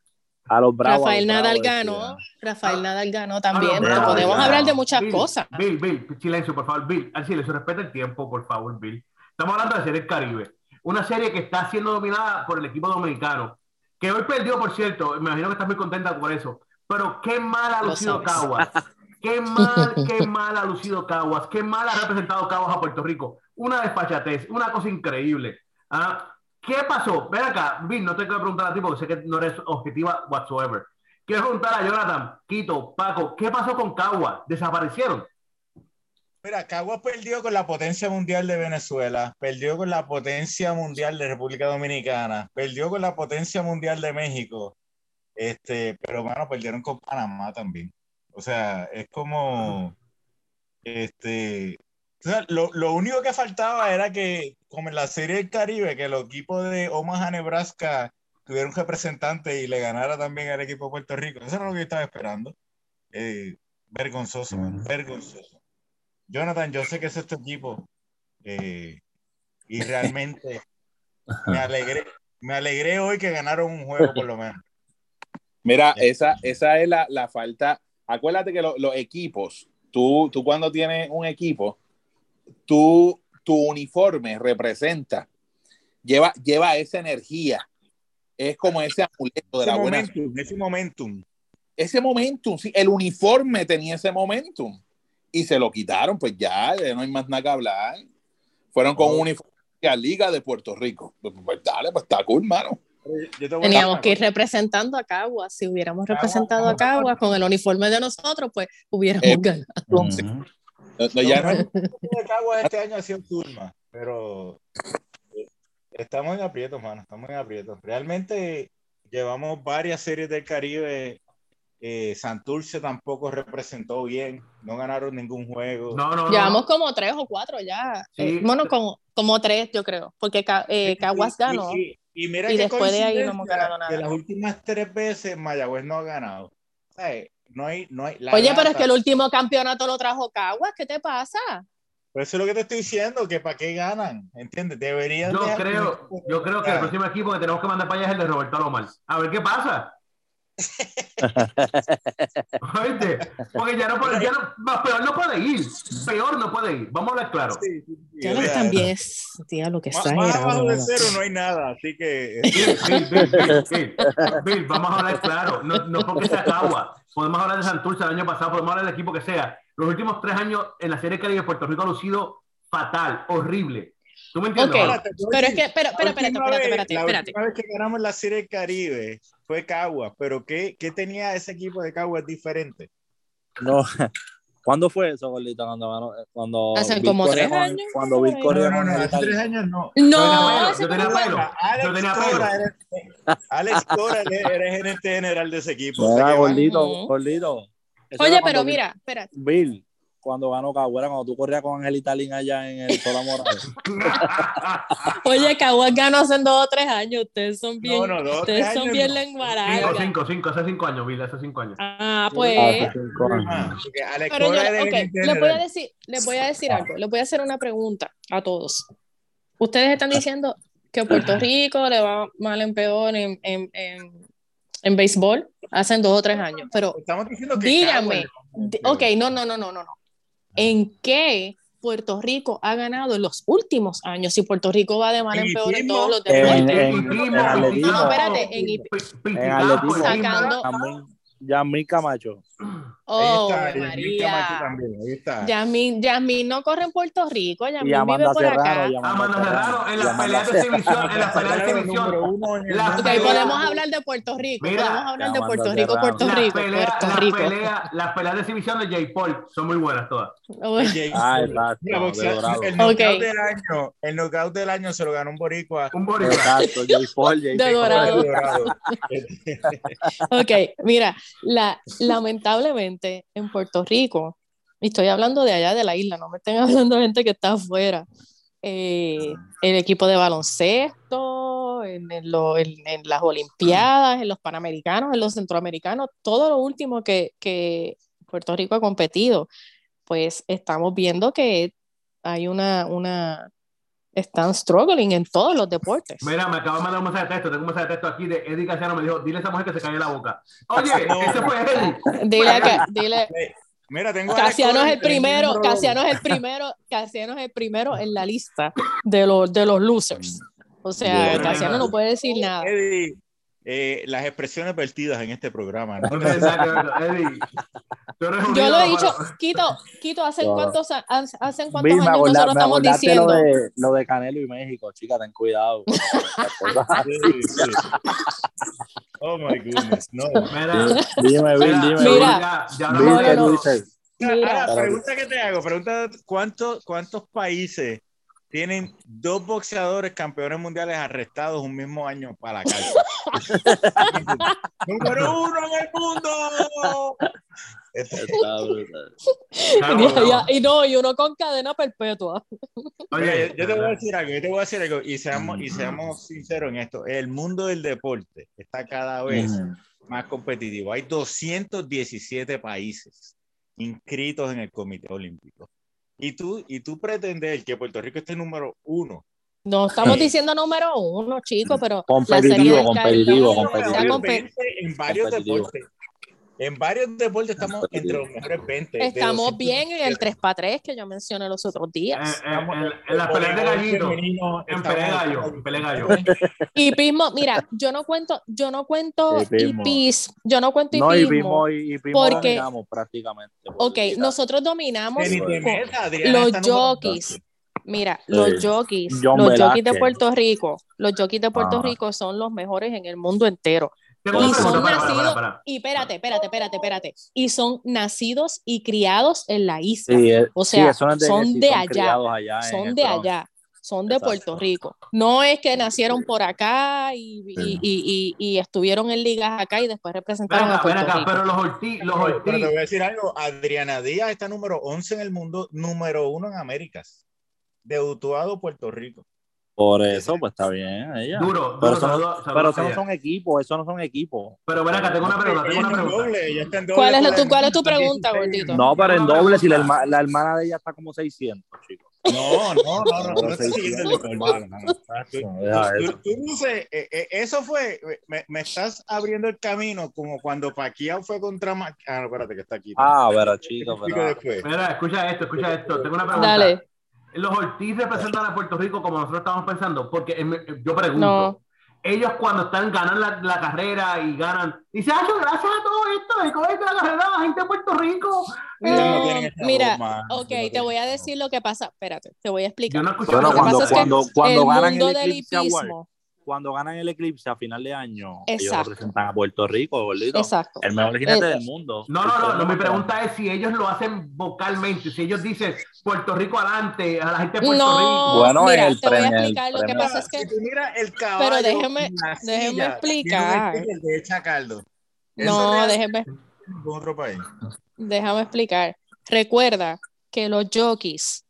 A los bravos. a Rafael los Nadal bravos, ganó, Rafael Ah. Nadal ganó Ah, también, pero podemos bravo. hablar de muchas Bill, cosas. Bill, Bill, silencio, por favor. Bill, al silencio, respeta el tiempo, por favor, Bill. Estamos hablando de la serie del Caribe. Una serie que está siendo dominada por el equipo dominicano. Que hoy perdió, por cierto. Me imagino que estás muy contenta por eso. Pero qué mal ha lucido. Caguas. Qué mal, qué mal ha lucido Caguas. Qué mal ha representado Caguas a Puerto Rico. Una desfachatez, una cosa increíble. Ah, ¿Qué pasó? Ven acá, Bill, no te quiero preguntar a ti porque sé que no eres objetiva whatsoever. Quiero preguntar a Jonathan, Quito, Paco, ¿qué pasó con Caguas? ¿Desaparecieron? Mira, Caguas perdió con la potencia mundial de Venezuela, perdió con la potencia mundial de República Dominicana, perdió con la potencia mundial de México, este, pero bueno, perdieron con Panamá también. O sea, es como, este, o sea, lo, lo único que faltaba era que, como en la Serie del Caribe, que el equipo de Omaha, Nebraska, tuviera un representante y le ganara también al equipo de Puerto Rico. Eso era lo que yo estaba esperando. Eh, vergonzoso, mano, vergonzoso. Jonathan, yo sé que es este equipo eh, y realmente me alegré, me alegré hoy que ganaron un juego por lo menos. Mira, esa, esa es la, la falta. Acuérdate que lo- los equipos, tú, tú cuando tienes un equipo, tú, tu uniforme representa, lleva, lleva esa energía. Es como ese amuleto de Ese la buena ese momentum. ese momentum, sí, el uniforme tenía ese momentum y se lo quitaron, pues ya, ya no hay más nada que hablar. Fueron con Oh. un uniforme de la Liga de Puerto Rico. Pues, pues, dale, pues está cool, mano. A Teníamos que ir representando a Caguas. Si hubiéramos representado a Caguas. Con el uniforme de nosotros, pues hubiéramos Eh, ganado. No- ya no- Caguas este año ha sido Turma, pero eh, estamos en aprietos, mano, estamos en aprietos. Realmente llevamos varias series del Caribe. Eh, Santurce tampoco representó bien, no ganaron ningún juego. No. Llevamos no. como tres o cuatro ya. Sí. Eh, bueno, como, como tres, yo creo. Porque eh, Caguas y- ganó. Y, y mira y después de ahí no hemos ganado nada. Que las últimas tres veces Mayagüez no ha ganado. ¿Sabes? No hay, no hay, la Oye, pero es que el último campeonato lo trajo Caguas. ¿Qué te pasa? Pero eso es lo que te estoy diciendo, que para qué ganan, ¿entiendes? Deberían Yo creo, yo creo que el próximo equipo que tenemos que mandar para allá es el de Roberto Alomar. A ver qué pasa. ¿Oíste? Porque ya no puede, ya no, peor no puede ir. Peor no puede ir. Vamos a hablar claro. Sí, sí, sí, Ya no también es, tía, lo que está más abajo de cero no hay nada, así que Bill, Bill, Bill, Bill, Bill, Bill, vamos a hablar claro. No, no porque sea Cagua. Podemos hablar de Santurce el año pasado, podemos hablar del equipo que sea. Los últimos tres años en la Serie Caribe de Puerto Rico ha lucido fatal, horrible. ¿Tú me entiendes? Ok. o no? Espérate, te voy a Pero es que, pero, pero, espérate, espérate, espérate, la última vez que ganamos la Serie Caribe fue Caguas, pero ¿qué, qué tenía ese equipo de Caguas diferente? No. ¿Cuándo fue eso, Gordito? Cuando, cuando Hace Bill como tres años, Cuando Bill ahí. corría No, no, no, hace tres años no. No, Yo tenía fue pelo. Yo tenía pelo. era, Alex Cora era, era gerente general de ese equipo. van- Gordito. Gordito. Eso Oye, era pero cuando mira, espérate. Bill, Bill, cuando ganó Caguera, cuando tú corrías con Angelita Lin allá en el Sola Morales. Oye, Caguas ganó hace dos o tres años. Ustedes son bien, No, no, dos o ustedes tres son años bien no. lengua Cinco, cinco, cinco, hace cinco años, Bill, hace cinco años. Ah, Hace pues. cinco años. Ah, Pero yo, Cora era ok, gerente les voy a decir, les voy a decir algo, les voy a hacer una pregunta a todos. Ustedes están diciendo que Puerto Rico le va mal en peor en, en, en, en béisbol hace dos o tres años, pero Estamos diciendo que díganme, ok, no, no, no, no, no, no. ¿En qué Puerto Rico ha ganado en los últimos años? Si Puerto Rico va de mal en peor en todos los En- deportes. en- en atletismo. No, espérate, en hip- En atletismo, Sacando- Yamil Camacho. Oh, ahí está, María. también, ahí está. Yasmín, Yasmín no corre en Puerto Rico, Y Yasmín vive Amanda por acá. Amanda Serrano en las peleas de exhibición, en las peleas de exhibición. Ok, pelea- podemos hablar de Puerto Rico, Mira, podemos hablar de Puerto Rico. Puerto Las Rico, peleas, Puerto las Rico. peleas, las peleas de exhibición de Jay Paul son muy buenas todas. Ah, exacto, el knockout Ok. del año, el knockout del año se lo ganó un boricua Un boricua. Exacto, Jay Paul, Jay De Paul. Dorado. de Dorado. Ok, mira, la, lamentablemente en Puerto Rico, y estoy hablando de allá de la isla, no me estén hablando de gente que está afuera, eh, el equipo de baloncesto, en, en lo- en- en las Olimpiadas, en los Panamericanos, en los Centroamericanos, todo lo último que, que Puerto Rico ha competido, pues estamos viendo que hay una, una, están struggling en todos los deportes. Mira, me acaba de mandar un mensaje de texto. Tengo un mensaje de texto aquí de Eddie Casiano. Me dijo, dile a esa mujer que se calle la boca. Oye, ese fue Eddie. Dile, a Ca- dile, Mira, tengo Casiano es el primero, Casiano es el primero, Casiano es el primero en la lista de los, de los losers. O sea, Bien. Casiano no puede decir nada. Eddie, eh, las expresiones vertidas en este programa. ¿no? Eddie. Yo lo he dicho, Quito, Quito, ¿hacen No. cuántos, hace- hacen cuántos Bill, me, años nosotros me estamos diciendo? lo de, lo de Canelo y México, chica, ten cuidado. Sí, sí. Oh my goodness, no. Mira, dime, Bill, dime. Mira. ya, ya no. Ahora, Mira, pregunta que te hago, pregunta cuántos, cuántos países tienen dos boxeadores campeones mundiales arrestados un mismo año para la cárcel. ¡Número uno en el mundo! Este-. Claro, Y- no. y, no, y uno con cadena perpetua. Oye, yo te voy a decir algo, yo te voy a decir algo, y seamos, y seamos sinceros en esto. El mundo del deporte está cada vez más competitivo. Hay 217 países inscritos en el Comité Olímpico. Y tú, y tú pretender que Puerto Rico esté número uno. No estamos diciendo número uno, chicos, pero la Competitivo, serie del competitivo, Caribe, competitivo. sea En, varios Competitivo. deportes. En varios deportes estamos Competitivo. entre los mejores 20. de Estamos 217. bien en el 3x3 que yo mencioné los otros en, días. en- en- en las peleas de gallito, Femenino, en pelea de gallo, en pelea gallo. Hipismo, mira, yo no cuento, yo no cuento Hipismo. hipis, yo no cuento No, y hipismo. vimos, y vimos porque- dominamos prácticamente. Ok, Mira, nosotros dominamos los jockeys. 12. Mira, Sí. los jockeys, John los jockeys de. Puerto Rico, los jockeys de Puerto Ajá. Rico son los mejores en el mundo entero. Tengo Y son para, nacidos- para, para. Y espérate, espérate, espérate, espérate. Y son nacidos y criados en la isla. Sí, eh, O sea, de, son de son allá, son de Bronx. allá, son de Exacto. Puerto Rico. No es que nacieron por acá y, y- Sí. y- y- y estuvieron en ligas acá y después representaron acá, a Puerto acá, Rico. pero los Ortiz, los Pero, pero te voy a decir algo, Adriana Díaz está número 11 en el mundo, número uno en Américas. De Utuado, Puerto Rico. Por eso, pues está bien. Ella. duro, Pero duro, saludos Pero eso no son equipos, eso no son equipos. Pero ven acá, tengo una pregunta, tengo una pregunta. doble, ella está en doble ¿Cuál es, la, tu, ¿Cuál es tu pregunta, 16. gordito? No, pero en doble, si la, herma- la hermana de ella está como 600, chicos. No, no, no, no, no. Tú- no sé, eh, eh, eso fue, me, me estás abriendo el camino como cuando Pacquiao fue contra Ma- Ah, no, espérate que está aquí. Ah, pero chicos, Explico pero. después. Mira, escucha esto, escucha esto. Tengo una pregunta. Dale. Los Ortiz representan a Puerto Rico como nosotros estamos pensando, porque yo pregunto, No. ellos cuando están ganan la, la carrera y ganan, dice, ah, yo, gracias a todo esto, y coge la carrera la gente de Puerto Rico. No esa mira, broma, ok, no te voy a decir lo que pasa. Espérate, te voy a Yo explicar. no escuché Bueno, Lo que cuando, pasa es que cuando, cuando el ganan mundo el del hipismo. Cuando ganan el Eclipse a final de año, ellos Exacto. representan a Puerto Rico, gordito. Exacto. El mejor jinete del mundo. No, no, no, no, mi pregunta es si ellos lo hacen vocalmente, si ellos dicen Puerto Rico adelante, a la gente de Puerto No, Rico. Bueno, mira, en el te voy a el explicar. Lo que pasa es que Si tú miras el caballo, Pero déjeme- déjeme silla, explicar. sticker de Chacaldo. Eso no, déjeme, otro país. déjame explicar. Recuerda que los jockeys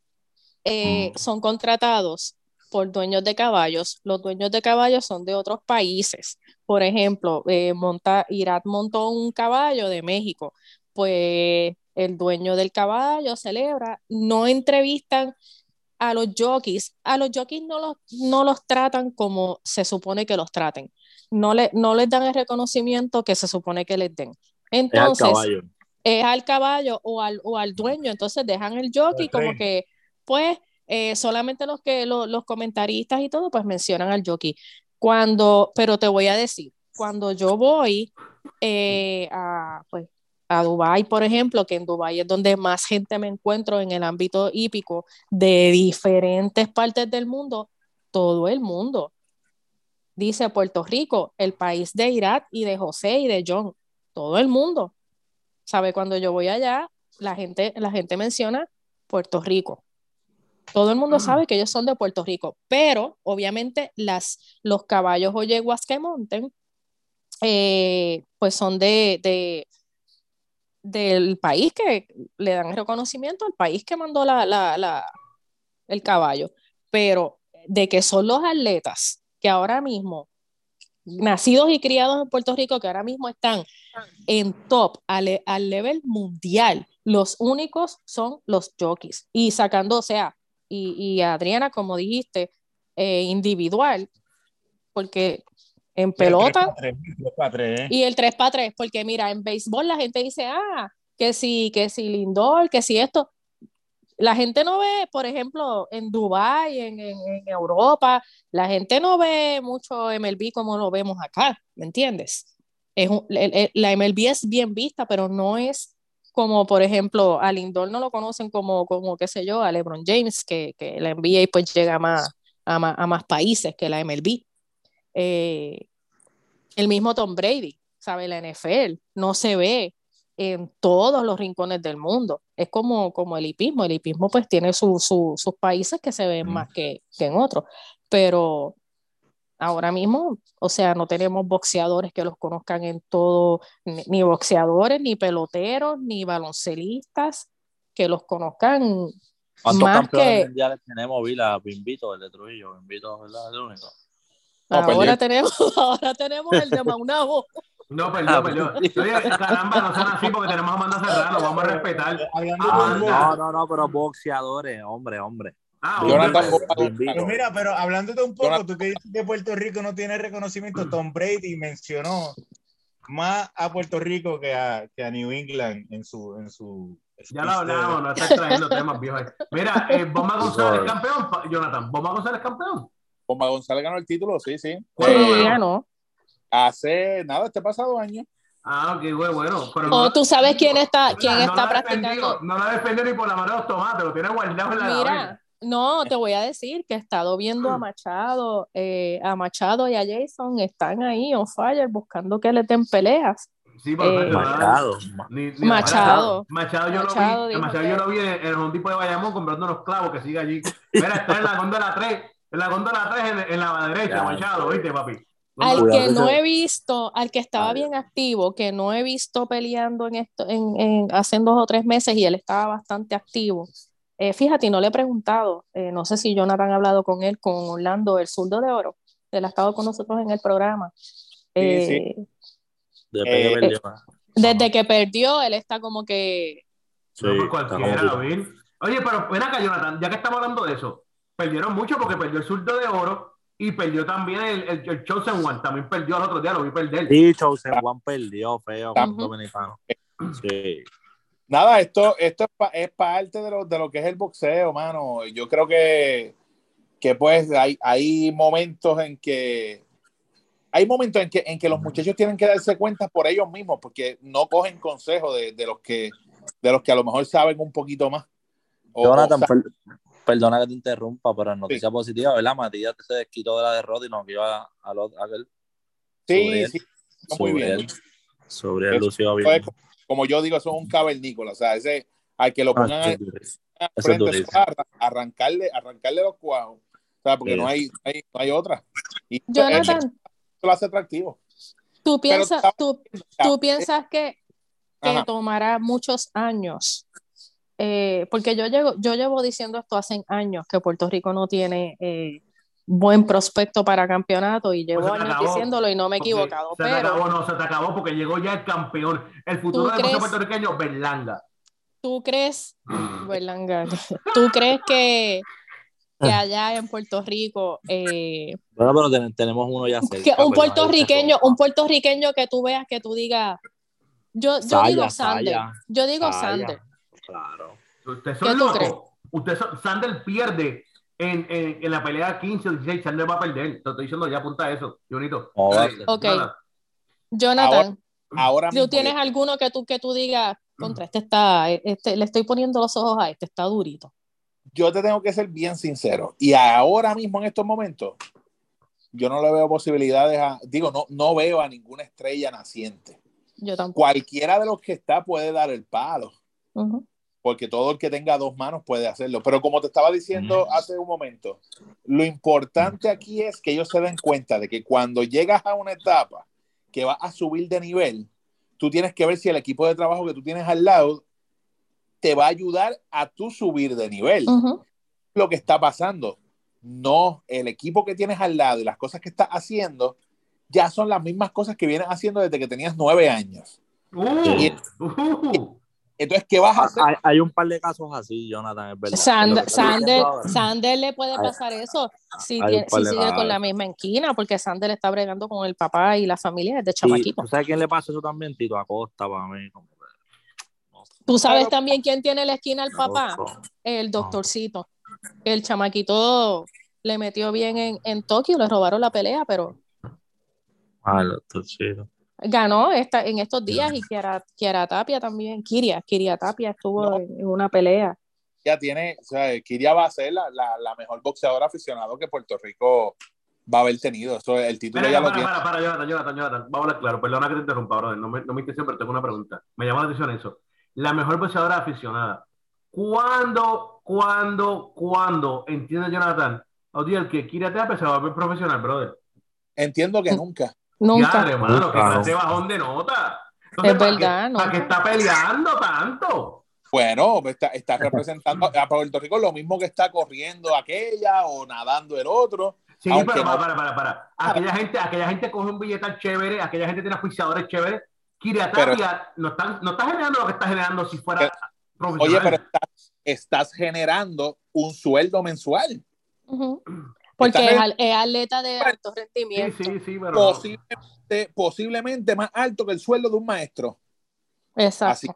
eh, Mm. son contratados por dueños de caballos. Los dueños de caballos son de otros países. Por ejemplo, eh, monta, Irat montó un caballo de México. Pues el dueño del caballo celebra, no entrevistan a los jockeys. A los jockeys no los, no los tratan como se supone que los traten. No, le, no les dan el reconocimiento que se supone que les den. Es al Entonces, caballo. es al caballo o al, o al dueño, entonces dejan el jockey como Sí. que, pues, eh, solamente los que lo- los comentaristas y todo, pues mencionan al jockey. Cuando, pero te voy a decir, cuando yo voy eh, a, pues, a Dubái, por ejemplo, que en Dubái es donde más gente me encuentro en el ámbito hípico de diferentes partes del mundo, todo el mundo dice Puerto Rico, el país de Irak y de José y de John, todo el mundo sabe cuando yo voy allá, la gente, la gente menciona Puerto Rico. Todo el mundo Mm. sabe que ellos son de Puerto Rico, pero obviamente las, los caballos o yeguas que monten, eh, pues son de, de- del país que le dan el reconocimiento al país que mandó la, la- la- el caballo. Pero de que son los atletas que ahora mismo, nacidos y criados en Puerto Rico, que ahora mismo están en top al, al level mundial. Los únicos son los jockeys. Y sacando, o sea, y, y Adriana, como dijiste, eh, individual, porque en pelota y el 3 para 3, porque mira, en béisbol la gente dice, ah, que si, que si Lindor, que si esto. La gente no ve, por ejemplo, en Dubái, en, en, en Europa, la gente no ve mucho MLB como lo vemos acá, ¿me entiendes? Es un- el- el- la MLB es bien vista, pero no es como, por ejemplo, a Lindor no lo conocen como, como qué sé yo, a LeBron James, que, que la NBA pues llega más, a, más, a más países que la MLB. Eh, el mismo Tom Brady, ¿sabe? La NFL no se ve en todos los rincones del mundo. Es como, como el hipismo. El hipismo pues tiene su- su- sus países que se ven Mm. más que, que en otros, pero ahora mismo, o sea, no tenemos boxeadores que los conozcan en todo, ni, ni boxeadores, ni peloteros, ni baloncelistas que los conozcan ¿Cuántos más campeones que mundiales tenemos? Vila, Bimbito, el de Trujillo, Bimbito, ¿verdad? El único. No, ahora tenemos, ahora tenemos el de Maunabo. No, perdió, Ah, perdió. Oye, caramba, no sean así porque tenemos a Amanda Serrano, vamos a respetar. Ah, No, no, no, pero boxeadores, hombre, hombre. Ah, Jonathan. Pero mira, pero hablándote un poco, Jonathan- tú que dices que Puerto Rico no tiene reconocimiento, Tom Brady mencionó más a Puerto Rico que a, que a New England en su en su Ya lo hablamos, no estás trayendo temas viejos. Mira, eh, Bomba González campeón, Jonathan, Bomba González campeón. Bomba González ganó el título, sí, sí. ¿Cuándo Sí, ganó? Hace nada, este pasado año. Ah, ok, bueno, bueno. Pero O tú sabes quién está, no- quién no está lo ha defendido, practicando. No lo ha defendido ni por la mano de los tomates, lo tiene guardado en la Mira, no, te voy a decir que he estado viendo a Machado, eh, a Machado y a Jason, están ahí on fire buscando que le den peleas. Sí, pero Eh, Machado. ni- ni- Machado. Machado yo Machado lo vi, Machado que- yo lo vi en, en un tipo de Bayamón comprando unos clavos que sigue allí. Mira, está en la góndola 3, en la góndola 3 en, en la derecha, Ya, Machado. ¿viste, papi? Al que no he visto, al que estaba bien activo, que no he visto peleando en esto, en, en hace dos o tres meses y él estaba bastante activo. Eh, fíjate, no le he preguntado, eh, no sé si Jonathan ha hablado con él, con Orlando, el zurdo de oro, él ha estado con nosotros en el programa. Eh, Después que Eh. Desde que perdió, él está como que Sí, no cualquiera, David. Oye, pero ven acá, Jonathan, ya que estamos hablando de eso, perdieron mucho porque perdió el surdo de oro y perdió también el, el, el Chosen One, también perdió al otro día, lo vi perder. Sí, Chosen Juan perdió feo con Ujú. Dominicano. Sí. Nada, esto, esto es, pa- es parte de lo, de lo que es el boxeo, mano. Yo creo que, que pues hay, hay momentos en que hay momentos en que, en que los muchachos tienen que darse cuenta por ellos mismos, porque no cogen consejo de, de los que de los que a lo mejor saben un poquito más. O- Jonathan, o per- perdona que te interrumpa, pero en noticia positiva, ¿verdad? Matías se desquitó de la derrota y nos vio a, a lo- a aquel. sí, sobre él. sí, está muy sobre bien. él. Sobre él Pues, bien. Como yo digo, eso es un cavernícola, o sea, ese al que lo Ah, pongan eso es eso, arran- arrancarle, arrancarle los cuajos, o sea, porque Sí. no hay, no hay, no hay otra. Y eso Jonathan, lo hace atractivo. tú piensas, tú, tú piensas que, que tomará muchos años. Eh, porque yo llevo, yo llevo diciendo esto hace años que Puerto Rico no tiene eh, buen prospecto para campeonato y llevo Pues te años acabó, diciéndolo y no me he equivocado. Se te Pero acabó, no, se te acabó porque llegó ya el campeón. El futuro ¿Tú del boxeo crees? puertorriqueño, Berlanga. tú crees, Berlanga, tú crees que, que allá en Puerto Rico eh, Bueno, pero ten- tenemos uno ya cerca. que un nadie puertorriqueño, un puertorriqueño que tú veas que tú digas, yo, yo Saya, digo Sander, Saya, yo digo Saya. Sander. Claro. Ustedes ¿Qué son tú locos. crees? Usted son- Sander pierde en, en, en la pelea 15 o 16. Sander va a perder. Te estoy diciendo ya, apunta eso. A Dale, ser. Ok. nada. Jonathan, Ahora ¿tú mismo, tienes alguno que tú, que tú digas, contra este está, este, le estoy poniendo los ojos a este, está durito? yo te tengo que ser bien sincero. Y ahora mismo, en estos momentos, yo no le veo posibilidades a, digo, no, no veo a ninguna estrella naciente. Yo tampoco. Cualquiera de los que está puede dar el palo, Ujú. Porque todo el que tenga dos manos puede hacerlo. Pero como te estaba diciendo hace un momento, lo importante aquí es que ellos se den cuenta de que cuando llegas a una etapa que va a subir de nivel, tú tienes que ver si el equipo de trabajo que tú tienes al lado te va a ayudar a tú subir de nivel. Ujú. lo que está pasando. No, el equipo que tienes al lado y las cosas que estás haciendo ya son las mismas cosas que vienes haciendo desde que tenías nueve años. Uh, Y- uh, Entonces, ¿qué vas a hacer? Hay, hay un par de casos así, Jonathan, es verdad. Que estás Sander, le puede Hay- pasar eso si, tiene- sigue con la misma esquina, porque Sander está bregando con el papá y la familia desde chamaquito. ¿Tú sabes quién le pasa eso también? Tito Acosta para mí. como que, no sé, ¿Tú sabes Pero- también quién tiene la esquina al papá? no. El doctorcito. El chamaquito le metió bien en, en Tokio, le robaron la pelea, pero Ah, el doctor Chito. Ganó esta, en estos días y Kiara, Kiara Tapia también, Kiria, Kiria Tapia estuvo No. en, en una pelea. Ya tiene, o sea, Kiria va a ser la, la- la mejor boxeadora aficionado que Puerto Rico va a haber tenido. Eso, el título Mira, ya lo para, tiene. para, para, Jonathan, Jonathan, Jonathan. Vamos a hablar claro. Perdona que te interrumpa, brother. No me, no me intención, pero tengo una pregunta. Me llama la atención eso. La mejor boxeadora aficionada. ¿Cuándo, cuándo, cuándo entiende Jonathan? Oye, el que quiere te se va a ver profesional, brother. Entiendo que nunca. Nunca. Ya, hermano, que Nunca. clase bajón de nota. Es ¿para verdad, qué, no. ¿Para qué está peleando tanto? Bueno, está, está representando a Puerto Rico lo mismo que está corriendo aquella o nadando el otro. Sí, pero no- para, para, para, para. Aquella gente, aquella gente coge un billetal chévere, aquella gente tiene auspiciadores chéveres. Kiria Pero- Tapia no, está, no está generando lo que está generando si fuera Pero-. Oye, pero estás, estás generando un sueldo mensual. Ujú. Porque es, bien. al- es atleta de alto Sí, rendimiento. sí, sí, pero. Posiblemente, posiblemente más alto que el sueldo de un maestro. Exacto. Así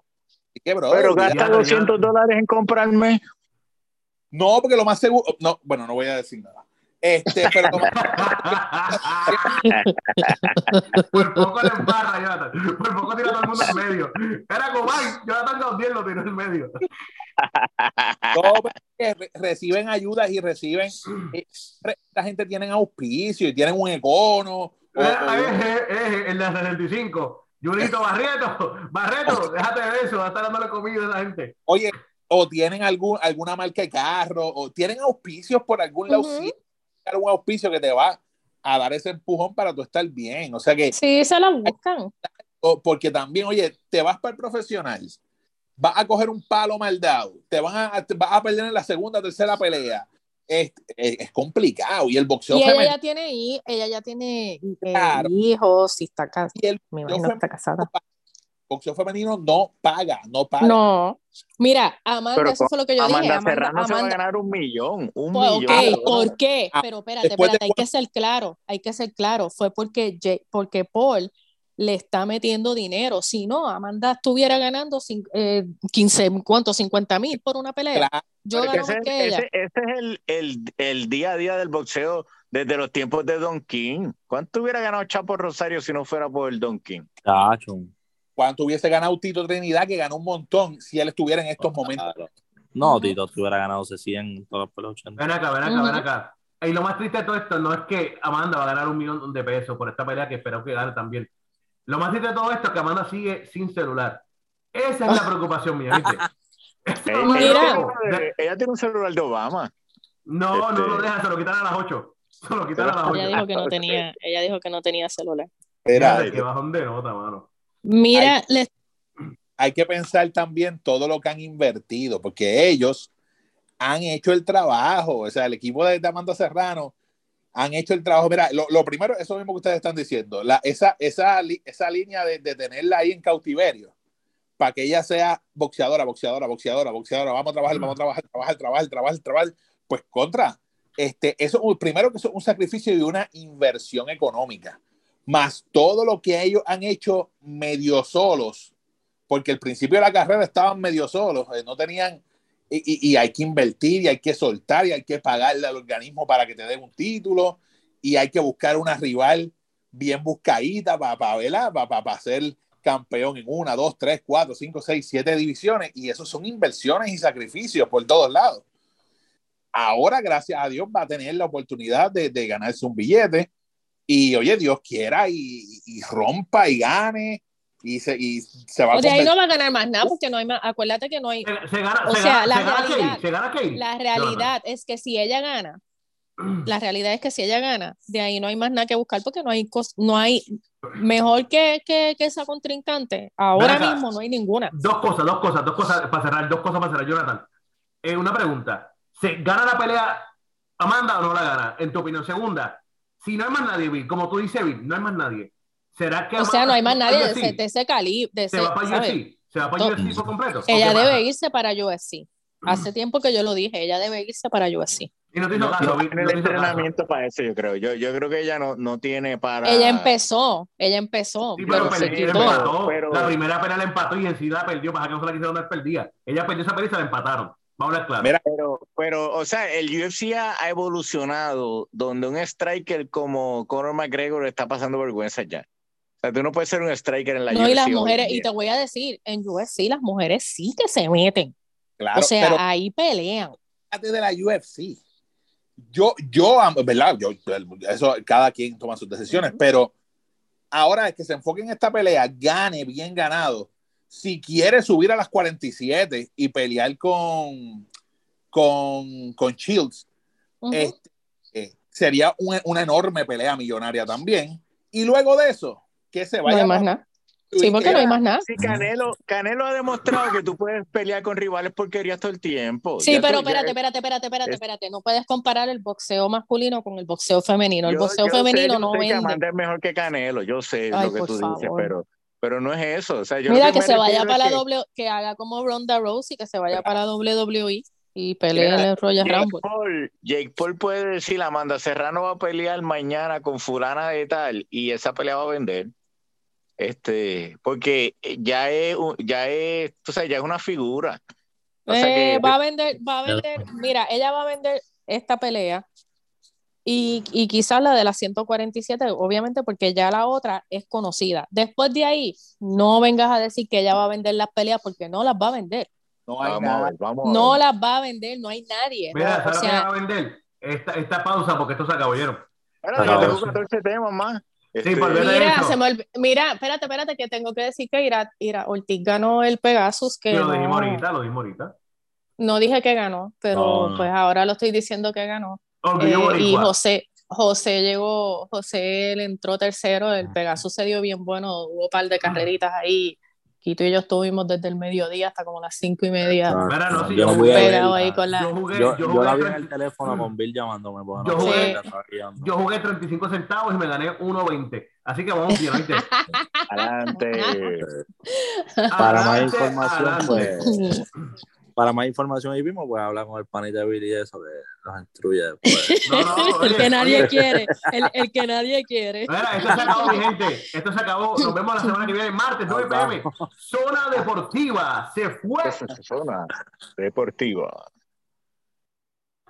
que, bro, Pero gasta ya. 200 dólares en comprarme. no, porque lo más seguro, no, bueno, no voy a decir nada. Este, pero más- Por poco le embarra, Jonathan. Por poco tira todo el mundo en medio. Era Comay, Jonathan Gaudiel lo tiró en medio. re- reciben ayudas y reciben, eh, esta gente tienen auspicio y tienen un econo. o- o- eh, eh, el de 65. Junito Barreto, Barreto, déjate de eso, va a estar dándole comida a la gente. Oye, o tienen algún, alguna marca de carro, o tienen auspicios por algún lado, Algún auspicio que te va a dar ese empujón para tú estar bien. O sea que, Sí, se la buscan. porque también, oye, te vas para el profesional, vas a coger un palo mal dado, te van a, te vas a perder en la segunda, tercera pelea. Es, es, es complicado. Y el boxeo Y ella femenino, ya tiene, ella ya tiene eh, Claro. hijos y está casada. y el Me imagino que está casada. Boxeo femenino no paga, no paga. No. Mira, Amanda, Pero eso fue lo que yo Amanda dije. Amanda, Serrano se va a Amanda- ganar un millón. Un Pues, millón. ok. ¿por qué? Ah, Pero espérate, después de espérate, hay que ser claro, hay que ser claro. Fue porque, Jay- porque Paul le está metiendo dinero. Si no, Amanda estuviera ganando eh, 15, ¿cuánto? 50 mil por una pelea. Claro, Yo gano ese, más que ella. ese- ese es el, el, el día a día del boxeo desde los tiempos de Don King. ¿Cuánto hubiera ganado Chapo Rosario si no fuera por el Don King? Chacho. Cuando hubiese ganado Tito Trinidad, que ganó un montón, si él estuviera en estos momentos. No. Tito, te hubiera ganado ese 100 en todas las peleas 80. Ven acá, ven acá, ven acá. Y lo más triste de todo esto no es que Amanda va a ganar un millón de pesos por esta pelea que espero que gane también. Lo más triste de todo esto es que Amanda sigue sin celular. Esa es la preocupación mía, ella, tiene un celular de Obama. No, no Este- lo deja, se lo quitan a las 8. Se lo quitan a las 8. Ella dijo que no tenía, ella dijo que no tenía celular. Era- Qué bajón de nota, mano. Mira, les- hay que pensar también todo lo que han invertido, porque ellos han hecho el trabajo, o sea, el equipo de Amanda Serrano han hecho el trabajo. Mira, lo, lo primero, eso mismo que ustedes están diciendo, la, esa, esa, esa línea de, de tenerla ahí en cautiverio, para que ella sea boxeadora, boxeadora, boxeadora, boxeadora, vamos a trabajar, vamos a trabajar, trabajar, trabajar, trabajar, trabajar, pues contra. Este, eso, primero que eso es un sacrificio y una inversión económica, más todo lo que ellos han hecho medio solos, porque al principio de la carrera estaban medio solos, eh, no tenían, y, hay que invertir, y hay que soltar, y hay que pagarle al organismo para que te den un título, y hay que buscar una rival bien buscadita para, para, para, para ser campeón en una, dos, tres, cuatro, cinco, seis, siete divisiones, y eso son inversiones y sacrificios por todos lados. Ahora, gracias a Dios, va a tener la oportunidad de, de ganarse un billete, y oye, Dios quiera, y, y rompa y gane, y se, y se va a de ahí no va a ganar más nada porque no hay más, acuérdate que no hay, Se, se gana, O se sea, gana, la realidad- la realidad es que si ella gana, la realidad es que si ella gana, de ahí no hay más nada que buscar porque no hay cos- no hay mejor que, que, que esa contrincante. Ahora acá. mismo no hay ninguna. Dos cosas, dos cosas, dos cosas para cerrar, dos cosas para cerrar, Jonathan. Eh, una pregunta. ¿Se gana la pelea Amanda o no la gana? En tu opinión. Segunda, si no hay más nadie, Bill, como tú dices, Bill, no hay más nadie. ¿Será que O sea, no hay más nadie se de ese, de ese calibre. de ¿Se ese, va para. UFC? ¿Se va para. UFC por completo? Ella ¿O qué debe irse para UFC. Hace tiempo que yo lo dije, ella debe irse para UFC. Y no No, caso, no tiene no el hizo caso. entrenamiento para eso, yo creo. Yo, yo creo que ella no, no tiene para. Ella empezó, ella empezó, Sí, pero pero, se quitó. empató. pero- La primera pelea la empató y encima la perdió. Para que no se la quisieron dar perdida. Ella perdió esa pelea y se la empataron. Vamos a. Mira, Pero, pero, o sea, el UFC ha ha evolucionado donde un striker como Conor McGregor está pasando vergüenza ya. O sea, tú no puedes ser un striker en la No, UFC. y las mujeres, y te voy a decir, en UFC las mujeres sí que se meten. claro, o sea, pero ahí pelean. de la UFC. yo, yo, ¿verdad? Yo, eso cada quien toma sus decisiones, pero ahora es que se enfoque en esta pelea, gane bien ganado. Si quiere subir a las 47 y pelear con, con, con Shields, Ujú. este, eh, sería una, una enorme pelea millonaria también. Y luego de eso, que se no vaya hay más nada. Sí, porque no hay más nada. Sí, Canelo, Canelo ha demostrado que tú puedes pelear con rivales porquerías todo el tiempo. Sí, Ya pero tú- espérate, espérate, espérate, espérate, es- espérate. No puedes comparar el boxeo masculino con el boxeo femenino. El yo- boxeo yo sé, femenino yo no sé que vende. Amanda es mejor que Canelo, yo sé Ay, lo que tú dices, favor. pero, pero no es eso. O sea, yo Mira que se vaya para la que doble, que haga como Ronda Rousey, que se vaya para la WWE y pelee el Royal Jake Rumble. Paul, Jake Paul puede decir, Amanda Serrano va a pelear mañana con fulana de tal y esa pelea va a vender. Este, porque ya es, un- ya es, tú sabes, ya es una figura. O sea Eh, que va a vender, va a vender, mira, ella va a vender esta pelea y, y quizás la de las 147, obviamente porque ya la otra es conocida. Después de ahí, no vengas a decir que ella va a vender las peleas porque no las va a vender. No hay vamos a nada. ver, vamos a No ver. las va a vender, no hay nadie. Mira, o ¿sabes sea, va a vender? Esta, esta pausa, porque esto se acabó, ¿vieron? Espérate, No, que tengo sí. 14 temas más. Este, Mira, se me mira, espérate, espérate, que tengo que decir que Ira, Ira Ortiz ganó el Pegasus, que Sí, lo no, dijimos ahorita, lo dijimos ahorita. no dije que ganó, pero No, no. pues ahora lo estoy diciendo que ganó. Orgullo Eh, y. José, José llegó, José él entró tercero, el Pegasus se dio bien bueno, hubo un par de carreritas ahí. Quito y yo estuvimos desde el mediodía hasta como las cinco y media Ah, Mira, no, sí, yo jugué- ahí con la. Yo jugué, Yo, yo yo la vi en el teléfono con Bill llamándome. Yo jugué- yo jugué 35 centavos y me gané 1.20. Así que vamos bien, ¿oíste? Adelante. Para más información, adelante. pues, para más información ahí mismo, pues habla con el panita de Billy y eso que nos instruye después. No, no, el oye, que nadie oye. quiere, el, el que nadie quiere. Mira, esto se acabó, mi gente. Esto se acabó. Nos vemos la semana que viene, martes, 9 pm. Zona Deportiva. Se fue. Zona deportiva.